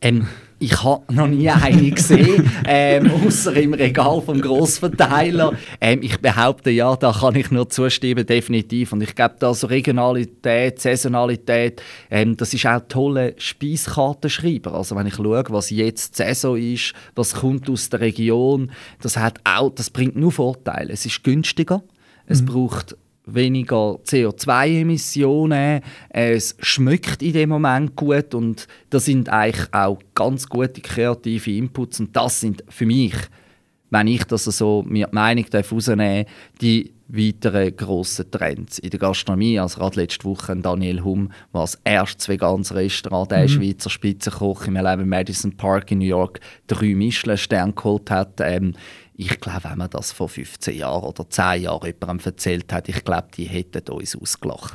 Ähm, ich habe noch nie eine gesehen, ähm, außer im Regal vom Grossverteiler. Ähm, ich behaupte, ja, da kann ich nur zustimmen, definitiv. Und ich glaube, da so Regionalität, Saisonalität, ähm, das ist auch tolle Speiskartenschreiber. Also wenn ich schaue, was jetzt Saison ist, was kommt aus der Region, das hat auch, das bringt nur Vorteile. Es ist günstiger, es mhm. braucht weniger CO2-Emissionen. Es schmeckt in dem Moment gut und das sind eigentlich auch ganz gute kreative Inputs und das sind für mich, wenn ich das so mir die Meinung herausnehmen die weiteren grossen Trends in der Gastronomie. Also gerade letzte Woche Daniel Hum, der als erstes veganes Restaurant, der mhm. Schweizer Spitzenkoch im Madison Park in New York, drei Michelin-Sterne geholt hat. Ähm, ich glaube, wenn man das vor 15 Jahren oder 10 Jahren jemandem erzählt hat, ich glaube, die hätten uns ausgelacht.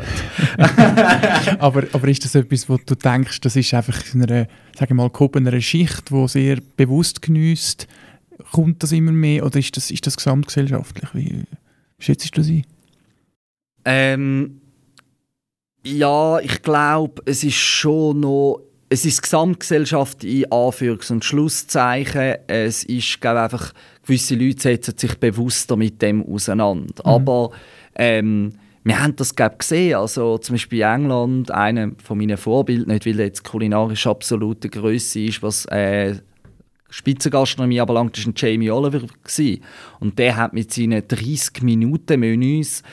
aber, aber ist das etwas, wo du denkst, das ist einfach in einer, sagen wir mal, gehobener Schicht, die sehr bewusst genießt, kommt das immer mehr oder ist das, ist das gesamtgesellschaftlich? Wie schätzt du das ein? Ähm, ja, ich glaube, es ist schon noch es ist Gesamtgesellschaft in Anführungs- und Schlusszeichen. Es ist, glaube einfach, gewisse Leute setzen sich bewusster mit dem auseinander. Mhm. Aber ähm, wir haben das glaub, gesehen, also zum Beispiel in England, einer von meinen Vorbildern, nicht weil er jetzt kulinarisch absolute Größe ist, was äh, Spitzengastronomie anbelangt, war ein Jamie Oliver. Gewesen. Und der hat mit seinen 30-Minuten-Menüs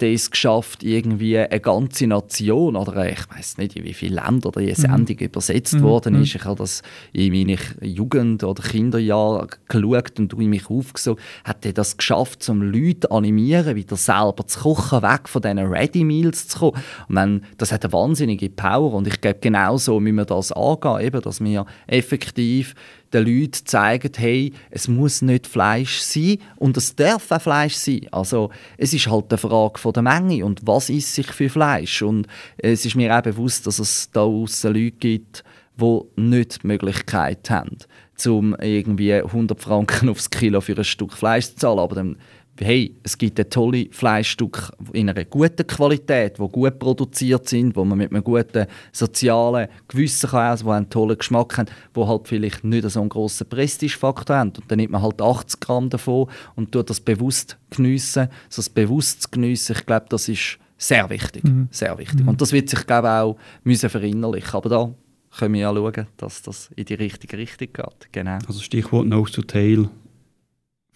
es geschafft, irgendwie eine ganze Nation, oder ich weiß nicht, in wie viele Länder die mhm. Sendung mhm. übersetzt mhm. worden ist. Ich habe das in meinen Jugend- oder Kinderjahren geschaut und in mich aufgesucht. Hat er das geschafft, um Leute zu animieren, wieder selber zu kochen, weg von diesen Ready-Meals zu kommen. Und dann, das hat eine wahnsinnige Power und ich glaube, genau so müssen wir das angehen, eben, dass wir effektiv den Leuten zeigen, hey, es muss nicht Fleisch sein und es darf auch Fleisch sein. Also es ist halt eine Frage von der Menge und was ist sich für Fleisch. Und es ist mir auch bewusst, dass es da draussen Leute gibt, die nicht die Möglichkeit haben, um irgendwie 100 Franken aufs Kilo für ein Stück Fleisch zu zahlen. Aber dann hey, es gibt ein tolles Fleischstück in einer guten Qualität, wo gut produziert sind, wo man mit einem guten sozialen Gewissen kann essen, wo einen tollen Geschmack haben, wo halt vielleicht nicht so einen grossen Prestigefaktor haben. Und dann nimmt man halt 80 Gramm davon und tut das bewusst geniessen, so das bewusst zu geniessen. Ich glaube, das ist sehr wichtig, mhm. sehr wichtig. Mhm. Und das wird sich, glaube ich, auch müssen verinnerlichen. Aber da können wir ja schauen, dass das in die richtige Richtung geht. Genau. Also Stichwort Nose to Tail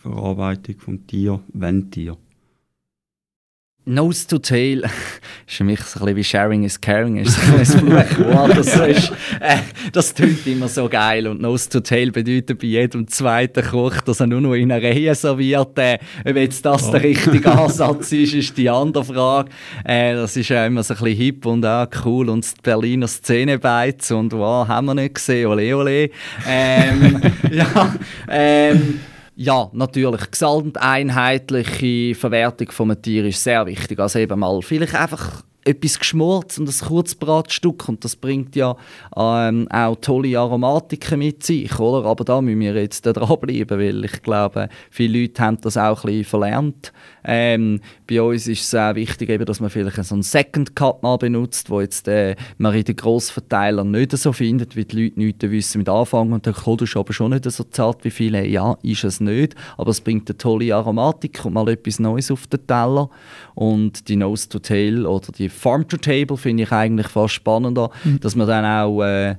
Verarbeitung vom Tier, wenn Tier. Nose to Tail ist für mich so ein bisschen wie Sharing is Caring. Ist so ein Buch, das so ist. Äh, das klingt immer so geil. Und Nose to Tail bedeutet bei jedem zweiten Koch, dass er nur noch in einer Reihe serviert. Äh, ob jetzt das oh. der richtige Ansatz ist, ist die andere Frage. Äh, das ist ja immer so ein bisschen hip und auch cool. Und die Berliner Szenebeiz und wow, haben wir nicht gesehen, ole ole. Ähm, ja, ähm, ja, natürlich. Gesamt einheitliche Verwertung von Tier ist sehr wichtig. Also eben mal vielleicht einfach etwas geschmort und ein Kurzbratstück und das bringt ja ähm, auch tolle Aromatiken mit sich, oder? Aber da müssen wir jetzt dranbleiben, weil ich glaube, viele Leute haben das auch ein bisschen verlernt. Ähm, bei uns ist es auch wichtig, eben, dass man vielleicht so einen Second Cut mal benutzt, wo jetzt äh, man in den Grossverteilern nicht so findet, weil die Leute nichts wissen mit anfangen und der Kohl ist aber schon nicht so zart wie viele. Ja, ist es nicht, aber es bringt eine tolle Aromatik und mal etwas Neues auf den Teller und die Nose to Tail oder die Farm to Table finde ich eigentlich fast spannender, mhm. dass man dann auch äh,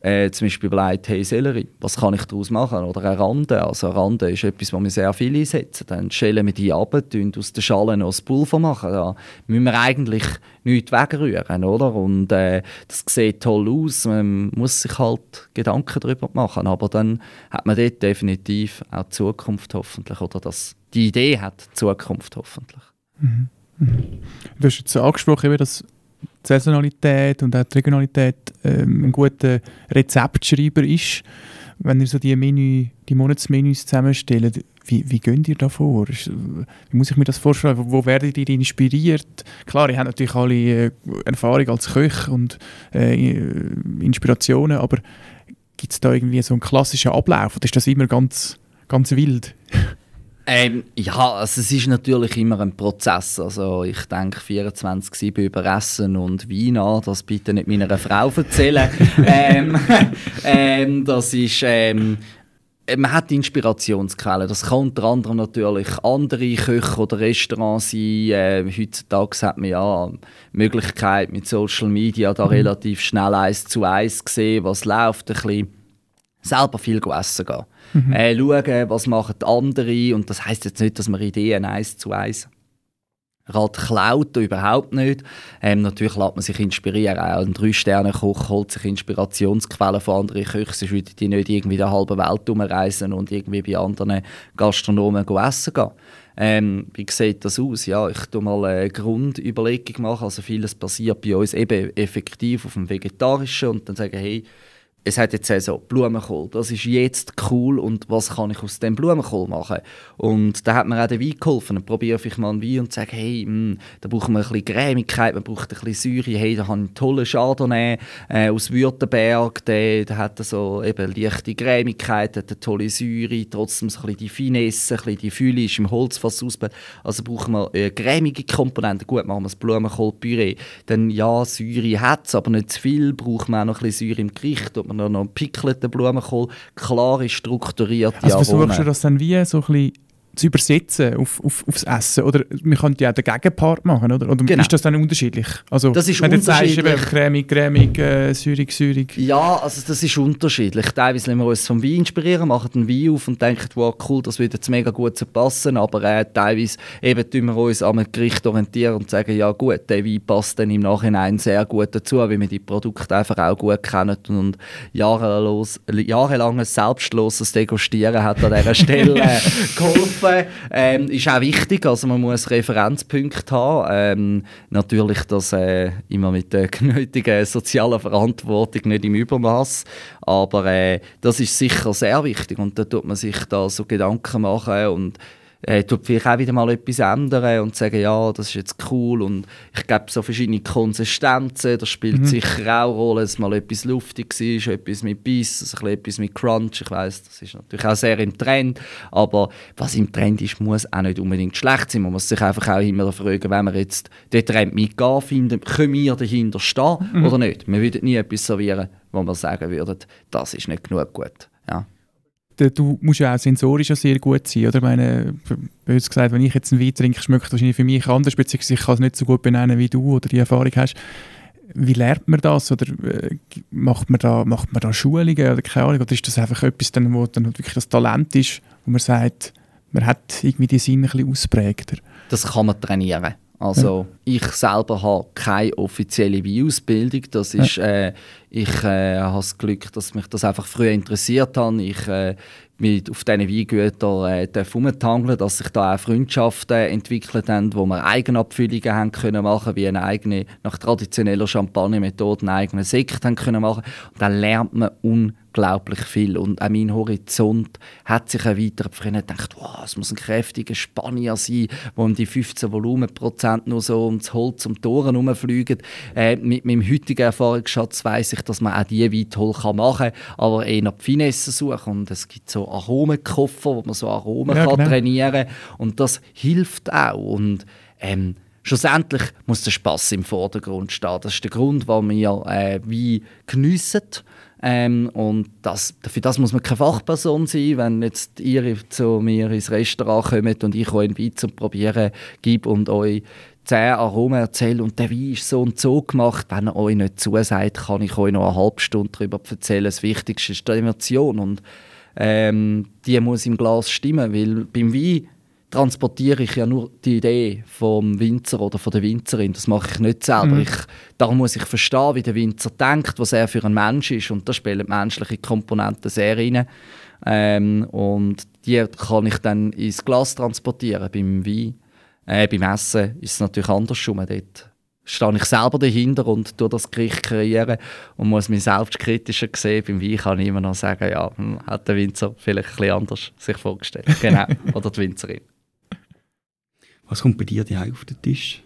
äh, zum Beispiel überlegt, hey Sellerie, was kann ich daraus machen? Oder eine Rande. Also eine Rande ist etwas, wo wir sehr viel einsetzen. Dann schälen wir die ab, und aus der Schale noch das Pulver machen. Da müssen wir eigentlich nichts wegrühren, oder? Und äh, das sieht toll aus. Man muss sich halt Gedanken darüber machen. Aber dann hat man dort definitiv auch Zukunft hoffentlich. Oder das, die Idee hat Zukunft hoffentlich. Mhm. Mhm. Du hast jetzt angesprochen, dass die Saisonalität und auch die Regionalität ähm, ein guter Rezeptschreiber ist. Wenn ihr so die, Menü, die Monatsmenüs zusammenstellt, wie, wie geht ihr da vor? Wie muss ich mir das vorstellen? Wo, werdet ihr inspiriert? Klar, ihr habt natürlich alle äh, Erfahrung als Köch und äh, Inspirationen, aber gibt es da irgendwie so einen klassischen Ablauf oder ist das immer ganz, ganz wild? Ähm, ja, also es ist natürlich immer ein Prozess. Also ich denke 24-7 über Essen und Wein an, das bitte nicht meiner Frau erzählen. ähm, ähm, das ist... Ähm, man hat Inspirationsquellen. Das kann unter anderem natürlich andere Köche oder Restaurants sein. Äh, heutzutage hat man ja die Möglichkeit mit Social Media da mhm. relativ schnell eins zu eins sehen, was läuft, ein bisschen selber viel essen gehen. Mhm. Äh, schauen, was machen andere und das heißt jetzt nicht, dass man Ideen eins zu eins Rad klaut überhaupt nicht. Ähm, natürlich lässt man sich inspirieren. Auch ein Drei-Sterne-Koch holt sich Inspirationsquellen von anderen Köchen, sonst würden die nicht irgendwie die halbe Welt umreisen und irgendwie bei anderen Gastronomen essen gehen. Ähm, wie sieht das aus? Ja, ich tue mal eine Grundüberlegung machen. Also vieles passiert bei uns eben effektiv auf dem Vegetarischen und dann sagen, hey, es hat jetzt so Blumenkohl, das ist jetzt cool und was kann ich aus dem Blumenkohl machen? Und da hat mir auch der Wein geholfen. Dann probiere ich mal einen Wein und sage, hey, mh, hm, da brauchen wir ein bisschen Cremigkeit, man braucht ein bisschen Säure. Hey, da habe ich einen tollen Chardonnay äh, aus Württemberg, der, der hat so eben leichte Cremigkeit, hat eine tolle Säure, trotzdem so ein bisschen die Finesse, ein bisschen die Fülle ist im Holzfass ausgebildet. Also brauchen wir äh, cremige Komponenten. Gut, machen wir das Blumenkohlpüree. Dann ja, Säure hat es, aber nicht zu viel. Braucht man auch noch ein bisschen Säure im Gericht man noch einen pickelten Blumenkohl, klare, strukturierte Also versuchst du das dann wie so ein bisschen zu übersetzen auf, auf, aufs Essen? Oder man könnte ja den Gegenpart machen, oder? Oder genau. ist das dann unterschiedlich? Also, das ist wenn du sagst, cremig, cremig, äh, säurig, säurig. Ja, also das ist unterschiedlich. Teilweise lassen wir uns vom Wein inspirieren, machen einen Wein auf und denken, wow, cool, das würde jetzt mega gut zu passen. Aber äh, teilweise eben tun wir uns an einem Gericht orientieren und sagen, ja gut, der Wein passt dann im Nachhinein sehr gut dazu, weil wir die Produkte einfach auch gut kennen und jahrelos, jahrelanges selbstloses Degustieren hat an dieser Stelle geholfen Ähm, ist auch wichtig. Also man muss Referenzpunkte haben. Ähm, natürlich das äh, immer mit der nötigen sozialen Verantwortung, nicht im Übermaß. Aber äh, das ist sicher sehr wichtig und da tut man sich da so Gedanken machen und äh, tut vielleicht auch wieder mal etwas ändern und sagen, ja, das ist jetzt cool und ich gebe so verschiedene Konsistenzen, das spielt mhm. sicher auch eine Rolle, dass mal etwas luftig ist, etwas mit Biss, also etwas mit Crunch, ich weiß, das ist natürlich auch sehr im Trend, aber was im Trend ist, muss auch nicht unbedingt schlecht sein, man muss sich einfach auch immer fragen, wenn wir jetzt den Trend mitgehen finden, können wir dahinter stehen mhm. oder nicht? Wir würden nie etwas servieren, wo wir sagen würden, das ist nicht genug gut. Ja du musst ja auch sensorisch sehr gut sein, oder? Ich meine, bös gesagt, wenn ich jetzt einen Wein trinke, schmeckt es wahrscheinlich für mich anders, beziehungsweise ich kann es nicht so gut benennen wie du oder die Erfahrung hast. Wie lernt man das? Oder äh, macht, man da, macht man da Schulungen oder keine Ahnung? Oder ist das einfach etwas, dann, wo dann wirklich das Talent ist, wo man sagt, man hat irgendwie die Sinne ein bisschen ausprägter? Das kann man trainieren. Also ja. ich selber habe keine offizielle Weinausbildung. Das ist, ja. äh, ich äh, habe das Glück, dass mich das einfach früher interessiert hat. Ich äh, mit auf diesen Weingütern äh, dass sich da auch Freundschaften entwickelt haben, wo wir Eigenabfüllungen haben können machen, wie eine eigene, nach traditioneller Champagner-Methode einen eigenen Sekt haben können machen. Und dann lernt man unglaublich viel. Und auch mein Horizont hat sich erweitert. Früher gedacht, wow, es muss ein kräftiger Spanier sein, der um die 15 Volumenprozent nur so ums Holz, um die Toren herumfliegen. Äh, mit meinem heutigen Erfahrungsschatz weiss ich, dass man auch diese Wein toll machen kann, aber eher nach Finesse suchen. Und es gibt so Aromenkoffer, wo man so Aromen ja, kann genau. trainieren kann. Und das hilft auch. Und ähm, schlussendlich muss der Spaß im Vordergrund stehen. Das ist der Grund, warum wir äh, Wein geniessen. Ähm, und das, für das muss man keine Fachperson sein. Wenn jetzt ihr zu mir ins Restaurant kommt und ich euch einen Wein zum Probieren gebe und euch zehn Aromen erzähle und der Wein ist so und so gemacht, wenn er euch nicht zusagt, kann ich euch noch eine halbe Stunde darüber erzählen. Das Wichtigste ist die Emotion und ähm, die muss im Glas stimmen, weil beim Wein transportiere ich ja nur die Idee vom Winzer oder von der Winzerin. Das mache ich nicht selber. Mhm. Ich, darum muss ich verstehen, wie der Winzer denkt, was er für ein Mensch ist. Und da spielen menschliche Komponenten sehr rein. Ähm, und die kann ich dann ins Glas transportieren. Beim Wein, äh, beim Essen ist es natürlich andersrum. Dort stehe ich selber dahinter und tue das Gericht kreieren und muss mich selbst kritischer sehen. Beim Wein kann ich immer noch sagen, ja, hm, hat der Winzer vielleicht ein bisschen anders sich vorgestellt. Genau. Oder die Winzerin. Was kommt bei dir daheim auf den Tisch?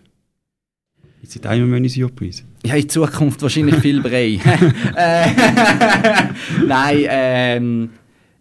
Ist es einmal Menü Surprise? Ja, in Zukunft wahrscheinlich viel Brei. Äh, Nein, ähm,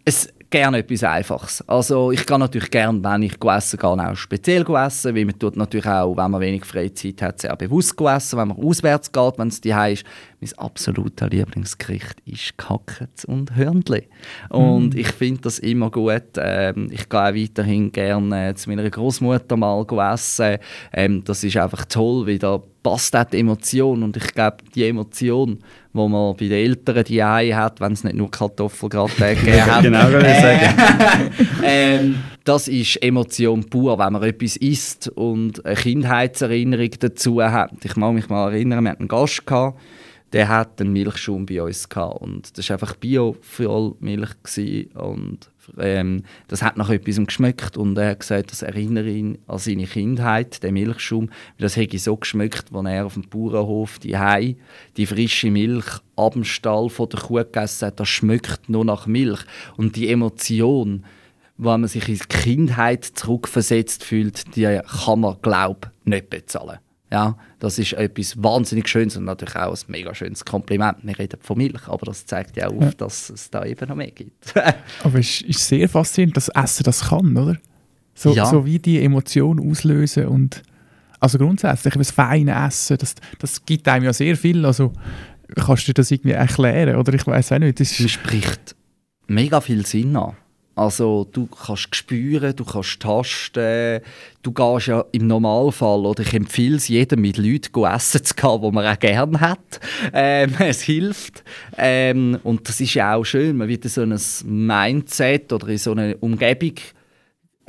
es, gerne etwas Einfaches. Also ich gehe natürlich gerne, wenn ich essen gehe, auch speziell essen, weil man tut natürlich auch, wenn man wenig Freizeit hat, sehr bewusst essen, wenn man auswärts geht, wenn es die ist. Mein absoluter Lieblingsgericht ist Kackets und Hörnli. Und mm. ich finde das immer gut. Ähm, ich gehe auch weiterhin gerne zu meiner Großmutter mal essen. Ähm, das ist einfach toll, wie da passt auch die Emotion. Und ich glaube, die Emotion, die man bei den Eltern die Ei hat, wenn es nicht nur Kartoffeln gerade gegeben hat. genau, würde ich sagen. ähm, das ist Emotion pur, wenn man etwas isst und eine Kindheitserinnerung dazu hat. Ich kann mich mal erinnern, wir hatten einen Gast gehabt, der hat einen Milchschaum bei uns gehabt. und das war einfach Bio-Vollmilch und ähm, das hat nach etwas geschmeckt und er hat gesagt, das erinnere ihn an seine Kindheit, der Milchschaum, das hätte so geschmeckt, als er auf dem Bauernhof die Hei, die frische Milch ab dem Stall von der Kuh gegessen hat, das schmeckt nur nach Milch. Und die Emotion, wenn man sich in die Kindheit zurückversetzt fühlt, die kann man, glaube ich, nicht bezahlen. Ja, das ist etwas wahnsinnig Schönes und natürlich auch ein mega schönes Kompliment. Wir reden von Milch, aber das zeigt ja auch, ja. dass es da eben noch mehr gibt. aber es ist sehr faszinierend, dass Essen das kann, oder? So, ja. so wie die Emotion auslösen und also grundsätzlich das feine Essen, das, das gibt einem ja sehr viel. Also kannst du das irgendwie erklären oder ich weiß auch nicht. Das spricht mega viel Sinn an. Also du kannst spüren, du kannst tasten, du gehst ja im Normalfall, oder ich empfehle es jedem, mit Leuten essen zu gehen, die man auch gerne hat. Ähm, es hilft. Ähm, und das ist ja auch schön, man wird in so ein Mindset oder in so eine Umgebung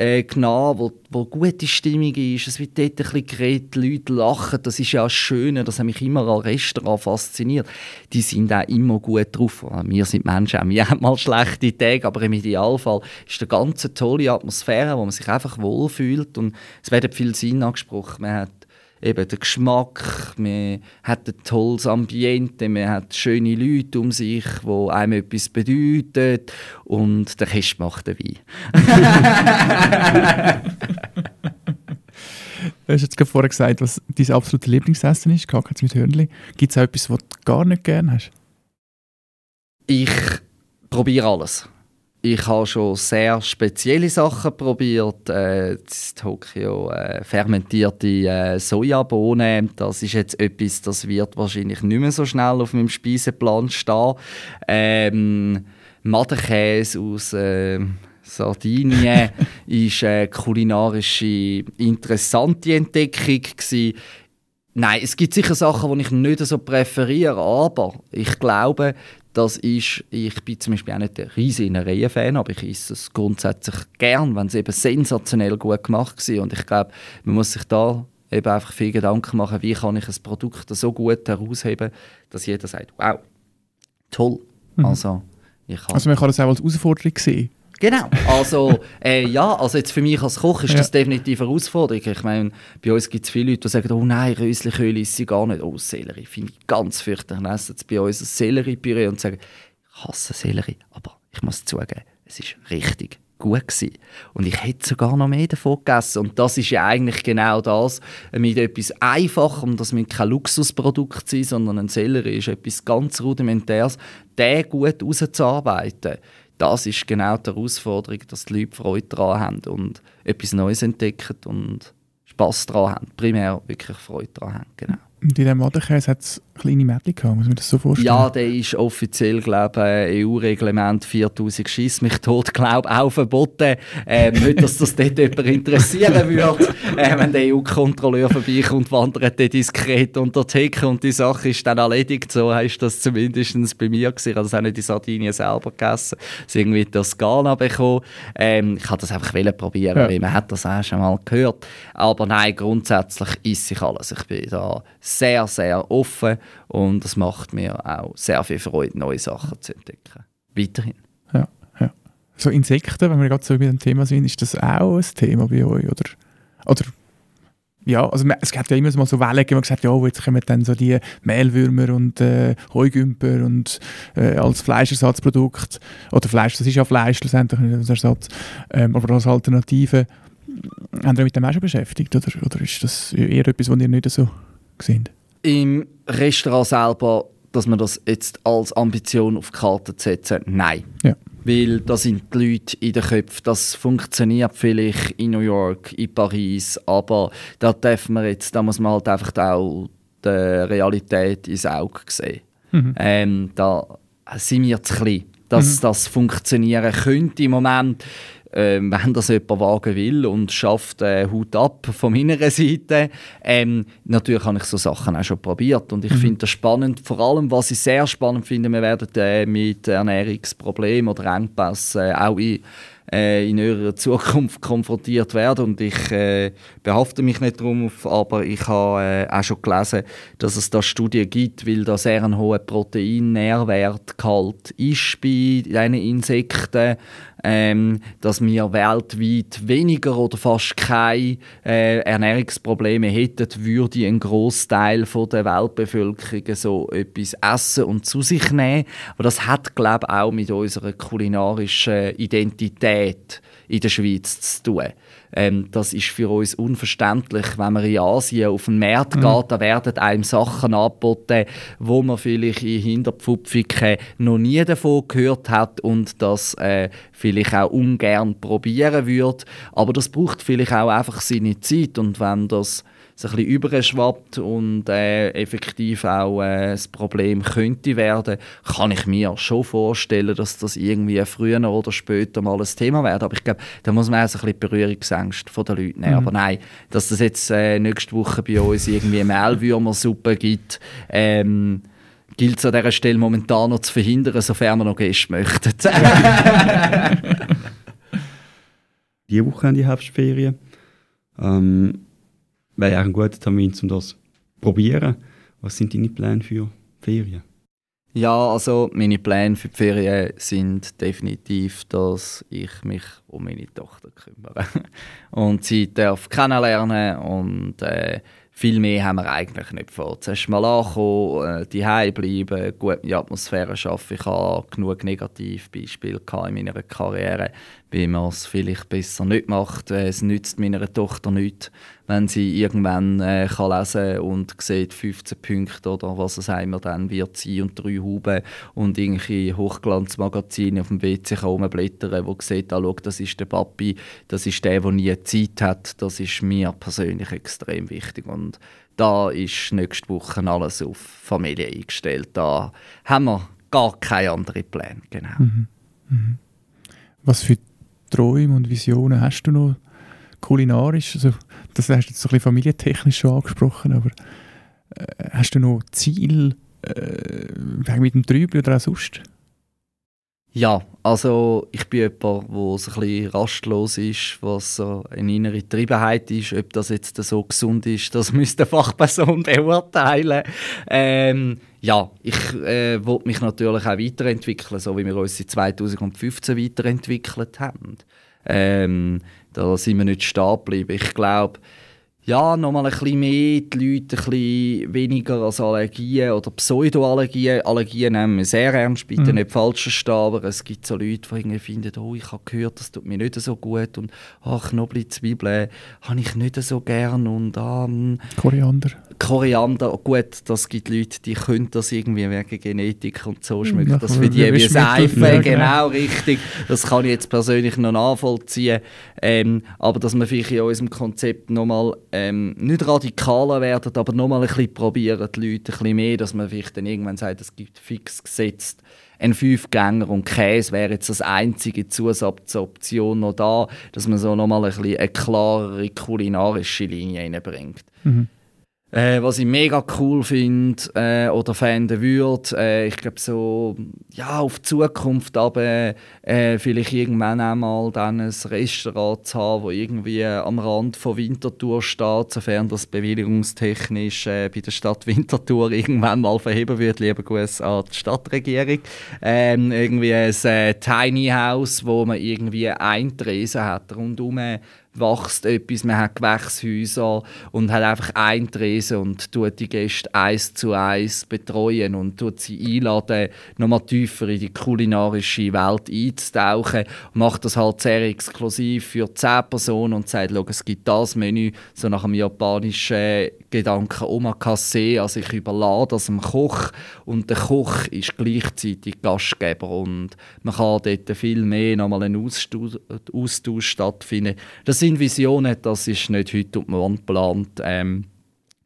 äh, genommen, wo, wo gute Stimmung ist, es wird dort ein bisschen geredet, die Leute lachen, das ist ja das Schöne, das hat mich immer an Restaurant fasziniert. Die sind auch immer gut drauf. Wir sind Menschen, wir haben mal schlechte Tage, aber im Idealfall ist eine ganz tolle Atmosphäre, wo man sich einfach wohlfühlt und es werden viel Sinn angesprochen. Man hat eben der Geschmack, man hat ein tolles Ambiente, man hat schöne Leute um sich, die einem etwas bedeuten und der Rest macht den Wein. Du hast jetzt gerade vorher gesagt, was dein absolutes Lieblingsessen ist, Kakao mit Hörnli. Gibt es auch etwas, was du gar nicht gerne hast? Ich probiere alles. Ich habe schon sehr spezielle Sachen probiert. Äh, in Tokio äh, fermentierte äh, Sojabohnen. Das ist jetzt etwas, das wird wahrscheinlich nicht mehr so schnell auf meinem Speiseplan stehen. Ähm, Madenkäse aus äh, Sardinien ist eine kulinarische interessante Entdeckung gewesen. Nein, es gibt sicher Sachen, die ich nicht so präferiere, aber ich glaube, das ist, ich bin zum Beispiel auch nicht der riesige Innereien-Fan, aber ich esse es grundsätzlich gern, wenn es eben sensationell gut gemacht war. Und ich glaube, man muss sich da eben einfach viel Gedanken machen, wie kann ich ein Produkt so gut herausheben, dass jeder sagt, wow, toll. Mhm. Also, ich also man kann das auch als Herausforderung sehen. Genau, also äh, ja, also jetzt für mich als Koch ist ja. das definitiv eine Herausforderung. Ich meine, bei uns gibt es viele Leute, die sagen, oh nein, Röslichöl ist sie gar nicht. Oh, Sellerie finde ich ganz fürchterlich. Dann essen bei uns ein Selleriepüree und sagen, ich hasse Sellerie, aber ich muss zugeben, es ist richtig gut gewesen. Und ich hätte sogar noch mehr davon gegessen. Und das ist ja eigentlich genau das, mit etwas Einfachem, das mit kein Luxusprodukt sein, sondern ein Sellerie ist etwas ganz Rudimentäres, den gut rauszuarbeiten das ist genau die Herausforderung, dass die Leute Freude daran haben und etwas Neues entdecken und Spass daran haben. Primär wirklich Freude daran haben, genau. Und in diesem Moderkäse hat es kleine Mädchen gehabt, muss man das so vorstellen? Ja, der ist offiziell, glaube ich, EU-Reglement 4000 Schiss mich tot, glaube auch verboten. Ähm, nicht, dass das dort jemand interessieren würde. Äh, wenn der EU-Kontrolleur vorbeikommt, wandert der diskret unter die Hecke und die Sache ist dann erledigt. So heißt das zumindest bei mir gewesen. Also, das habe nicht die Sardinien selber gegessen. Das irgendwie das Ghana bekommen. Ähm, ich wollte das einfach probieren, ja. weil man hat das auch schon mal gehört. Aber nein, grundsätzlich ist sich alles. Ich bin da sehr, sehr offen und es macht mir auch sehr viel Freude, neue Sachen zu entdecken. Weiterhin. Ja, ja. So Insekten, wenn wir gerade so bei dem Thema sind, ist das auch ein Thema bei euch? Oder, oder ja, also es gab ja immer mal so Wellen, wo man gesagt ja, oh, jetzt kommen dann so die Mehlwürmer und äh, Heugümper und äh, als Fleischersatzprodukt oder Fleisch, das ist ja Fleisch letztendlich nicht als Ersatz, ähm, aber als Alternative. Haben ihr mit dem auch schon beschäftigt oder, oder ist das eher etwas, was ihr nicht so seht? Im Restaurant selber, dass man das jetzt als Ambition auf die Karte setzen, nein. Ja. Weil da sind die Leute in den Köpfen. Das funktioniert vielleicht in New York, in Paris, aber da dürfen wir jetzt, da muss man halt einfach auch die Realität ins Auge sehen. Mhm. Ähm, da sind wir zu klein, dass mhm. das funktionieren könnte im Moment ähm, wenn das jemand wagen will und schafft äh, Hut ab von meiner Seite. Ähm, natürlich habe ich so Sachen auch schon probiert und ich mhm. finde das spannend. Vor allem, was ich sehr spannend finde, wir werden äh, mit Ernährungsproblemen oder Engpässen äh, auch in äh, in eurer Zukunft konfrontiert werden. Und ich äh, behafte mich nicht darauf, aber ich habe äh, auch schon gelesen, dass es da Studien gibt, weil da sehr ein hoher Protein-Nährwertgehalt ist bei diesen Insekten, ähm, dass wir weltweit weniger oder fast keine äh, Ernährungsprobleme hätten, würde ein Großteil der Weltbevölkerung so etwas essen und zu sich nehmen. Aber das hat, glaube ich, auch mit unserer kulinarischen Identität Qualität in der Schweiz zu tun. Ähm, das ist für uns unverständlich, wenn man in Asien auf den Markt mhm. geht, da werden einem Sachen angeboten, wo man vielleicht in Hinterpfupfiken noch nie davon gehört hat und das äh, vielleicht auch ungern probieren würde. Aber das braucht vielleicht auch einfach seine Zeit und wenn das so ein bisschen überschwappt und äh, effektiv auch äh, das Problem könnte werden, kann ich mir schon vorstellen, dass das irgendwie früher oder später mal ein Thema wird. Aber ich glaube, da muss man auch so ein bisschen Berührungsängste der Leute nehmen. Mhm. Aber nein, dass das jetzt äh, nächste Woche bei uns irgendwie Mehlwürmersuppe gibt, ähm, gilt es an dieser Stelle momentan noch zu verhindern, sofern wir noch Gäste möchten. Die Woche haben die Herbstferien. Ähm, wäre auch ein guter Termin, um das zu probieren. Was sind deine Pläne für die Ferien? Ja, also meine Pläne für die Ferien sind definitiv, dass ich mich um meine Tochter kümmere und sie darf kennenlernen und äh, viel mehr haben wir eigentlich nicht vor. Zuerst mal ankommen, äh, bleiben, gute Atmosphäre schaffen. Ich habe genug Negativbeispiele in meiner Karriere, wie man es vielleicht besser nicht macht. Äh, es nützt meiner Tochter nichts, wenn sie irgendwann äh, kann lesen und sieht 15 Punkte oder was es einmal dann wird sein und drei Huben und irgendwelche Hochglanzmagazine auf dem WC herumblättern, wo sieht, ah, schau, das ist der Papi, das ist der, der nie Zeit hat. Das ist mir persönlich extrem wichtig und da ist nächste Woche alles auf Familie eingestellt. Da haben wir gar keine anderen Pläne. Genau. Mhm. Mhm. Was für Träume und Visionen hast du noch kulinarisch? Also, das hast du jetzt so ein bisschen familientechnisch schon angesprochen, aber äh, hast du noch Ziel äh, mit dem Trübel oder auch sonst? Ja, also ich bin jemand, der so ein bisschen rastlos ist, was so eine innere Triebenheit ist. Ob das jetzt so gesund ist, das müsste eine Fachperson beurteilen. Ähm, ja, ich äh, wollte mich natürlich auch weiterentwickeln, so wie wir uns seit 2015 weiterentwickelt haben. Ähm, da sind wir nicht stehen geblieben. Ich glaube, ja, nochmal ein bisschen mehr, die Leute ein bisschen weniger als Allergien oder Pseudoallergien. Allergien nehmen wir sehr ernst, bitte mhm. nicht falsch verstehen, aber es gibt so Leute, die irgendwie finden, oh, ich habe gehört, das tut mir nicht so gut und ach, Knoblauch, Zwiebeln habe ich nicht so gern und ähm, Koriander. Koriander, gut, das gibt Leute, die können das irgendwie wegen Genetik und so schmeckt ja, das für die wie Seife, ja, genau. richtig. Das kann ich jetzt persönlich noch nachvollziehen. Ähm, aber dass wir vielleicht in unserem Konzept nochmal ähm, nicht radikaler werden, aber nochmal ein bisschen probieren, die Leute ein bisschen mehr, dass man vielleicht dann irgendwann sagt, es gibt fix gesetzt ein Fünfgänger und Käse wäre jetzt das einzige Zusatzoption noch da, dass man so nochmal ein bisschen eine klarere kulinarische Linie reinbringt. Mhm. Äh, was ich mega cool finde äh, oder fänden würde, äh, ich glaube so, ja, auf die Zukunft aber äh, vielleicht irgendwann einmal dann ein Restaurant zu haben, das irgendwie am Rand von Winterthur steht, sofern das bewilligungstechnisch äh, bei der Stadt Winterthur irgendwann mal verheben wird. Lieber Gruß an die Stadtregierung. Ähm, irgendwie ein äh, Tiny House, wo man irgendwie ein Tresen hat, rundum wächst etwas, man hat Gewächshäuser und hat einfach ein Tresen und tut die Gäste eins zu eins betreuen und tut sie einladen, nochmal tiefer in die kulinarische Welt einzutauchen. Macht das halt sehr exklusiv für zehn Personen und sagt, es gibt das Menü, so nach dem japanischen Gedanken Omakase, also ich überlade das dem Koch und der Koch ist gleichzeitig Gastgeber und man kann dort viel mehr nochmal einen Austausch stattfinden. Das sind Visionen, das ist nicht heute auf dem Wand geplant. Ähm,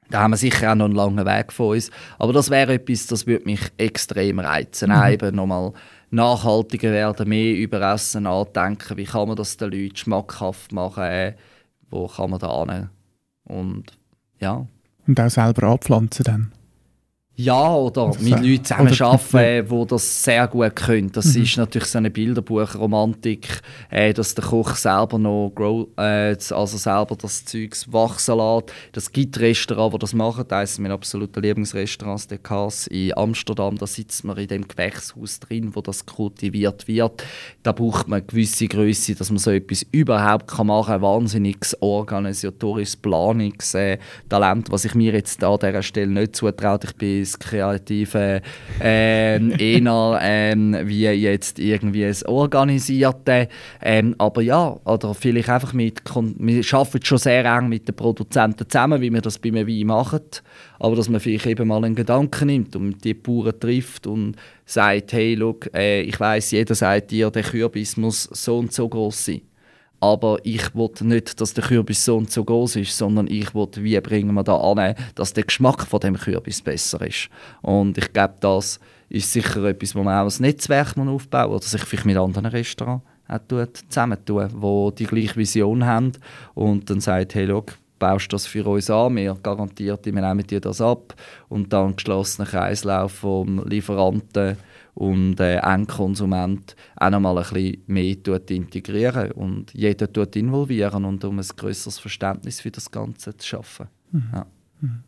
da haben wir sicher auch noch einen langen Weg vor uns. Aber das wäre etwas, das würde mich extrem reizen. Mhm. Eben nochmal nachhaltiger werden, mehr über Essen nachdenken. Wie kann man das den Leuten schmackhaft machen? Äh, wo kann man da hin? Und ja. Und auch selber anpflanzen dann? Ja, oder mit Leuten zusammenarbeiten, die das sehr gut können. Das mhm. ist natürlich so eine Bilderbuchromantik, äh, dass der Koch selber noch grow, äh, also selber das Zeugs wachsen lässt. Das gibt Restaurants, die das machen. Das ist mein absoluter Lieblingsrestaurant, der Kass in Amsterdam. Da sitzt man in dem Gewächshaus drin, wo das kultiviert wird. Da braucht man eine gewisse Größe, dass man so etwas überhaupt kann machen kann. Ein wahnsinniges organisatorisches Planungstalent, was ich mir jetzt an dieser Stelle nicht zutraue. Ich bin das Kreative ähm, eher ähm, wie jetzt irgendwie es Organisierte. Ähm, aber ja, oder vielleicht einfach mit, wir arbeiten schon sehr eng mit den Produzenten zusammen, wie wir das bei einem Wein machen. Aber dass man vielleicht eben mal einen Gedanken nimmt und die Bauern trifft und sagt, hey, look, äh, ich weiß, jeder sagt dir, der Kürbis muss so und so groß sein. Aber ich will nicht, dass der Kürbis so und so groß ist, sondern ich will, wie bringen wir da an, dass der Geschmack von dem Kürbis besser ist. Und ich glaube, das ist sicher etwas, wo man auch ein Netzwerk aufbauen oder sich vielleicht mit anderen Restaurants zusammentun, die die gleiche Vision haben und dann sagt, hey, look, baust das für uns an, wir garantiert, wir nehmen dir das ab und dann geschlossener Kreislauf vom Lieferanten und äh, Endkonsument auch noch mal ein bisschen mehr integrieren und jeder tut involvieren und um ein größeres Verständnis für das Ganze zu schaffen. Mhm. Ja. Mhm.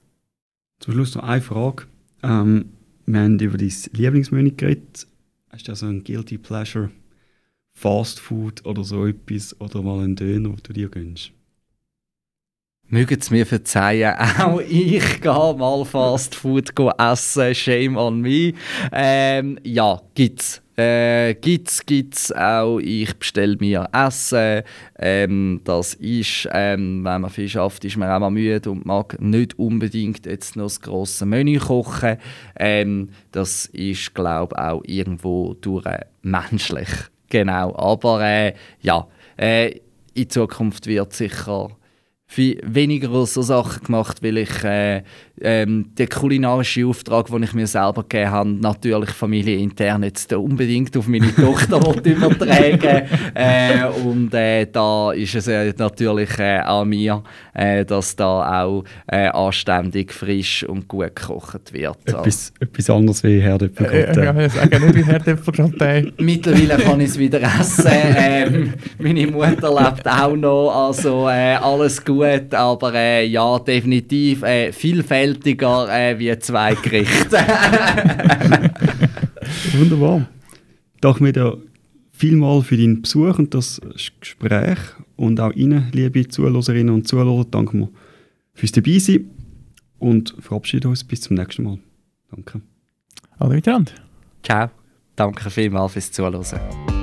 Zum Schluss noch eine Frage. Ähm, wir haben über dein Lieblingsmenü geredet. Hast du also ein Guilty Pleasure Fast Food oder so etwas oder mal einen Döner, den du dir gönnst? Mögen Sie mir verzeihen, auch ich gehe mal Fast Food essen, shame on me. Ähm, ja, gibt's. Äh, gibt's, gibt's auch. Ich bestelle mir Essen. Ähm, das ist, ähm, wenn man viel schafft, ist man auch mal müde und mag nicht unbedingt jetzt noch das grosse Menü kochen. Ähm, das ist, glaube ich, auch irgendwo durch menschlich. Genau. Aber äh, ja, äh, in Zukunft wird sicher viel weniger so Sachen gemacht, weil ich äh, ähm, den kulinarischen Auftrag, den ich mir selber gegeben habe, natürlich familienintern jetzt unbedingt auf meine Tochter übertragen äh, Und äh, da ist es äh, natürlich äh, an mir, äh, dass da auch äh, anständig, frisch und gut gekocht wird. Etwas, etwas anderes wie Herdöpfelgratin. Nicht wie Herdöpfelgratin. Mittlerweile kann ich es wieder essen. Ähm, meine Mutter lebt auch noch, also alles gut aber äh, ja, definitiv äh, vielfältiger äh, wie zwei Gerichte. Wunderbar. Danke mir dir vielmal für deinen Besuch und das Gespräch und auch Ihnen, liebe Zuhörerinnen und Zuhörer, danke mir fürs Dabeisein und verabschieden uns bis zum nächsten Mal. Danke. Alle miteinander. Ciao. Danke vielmals fürs Zuhören.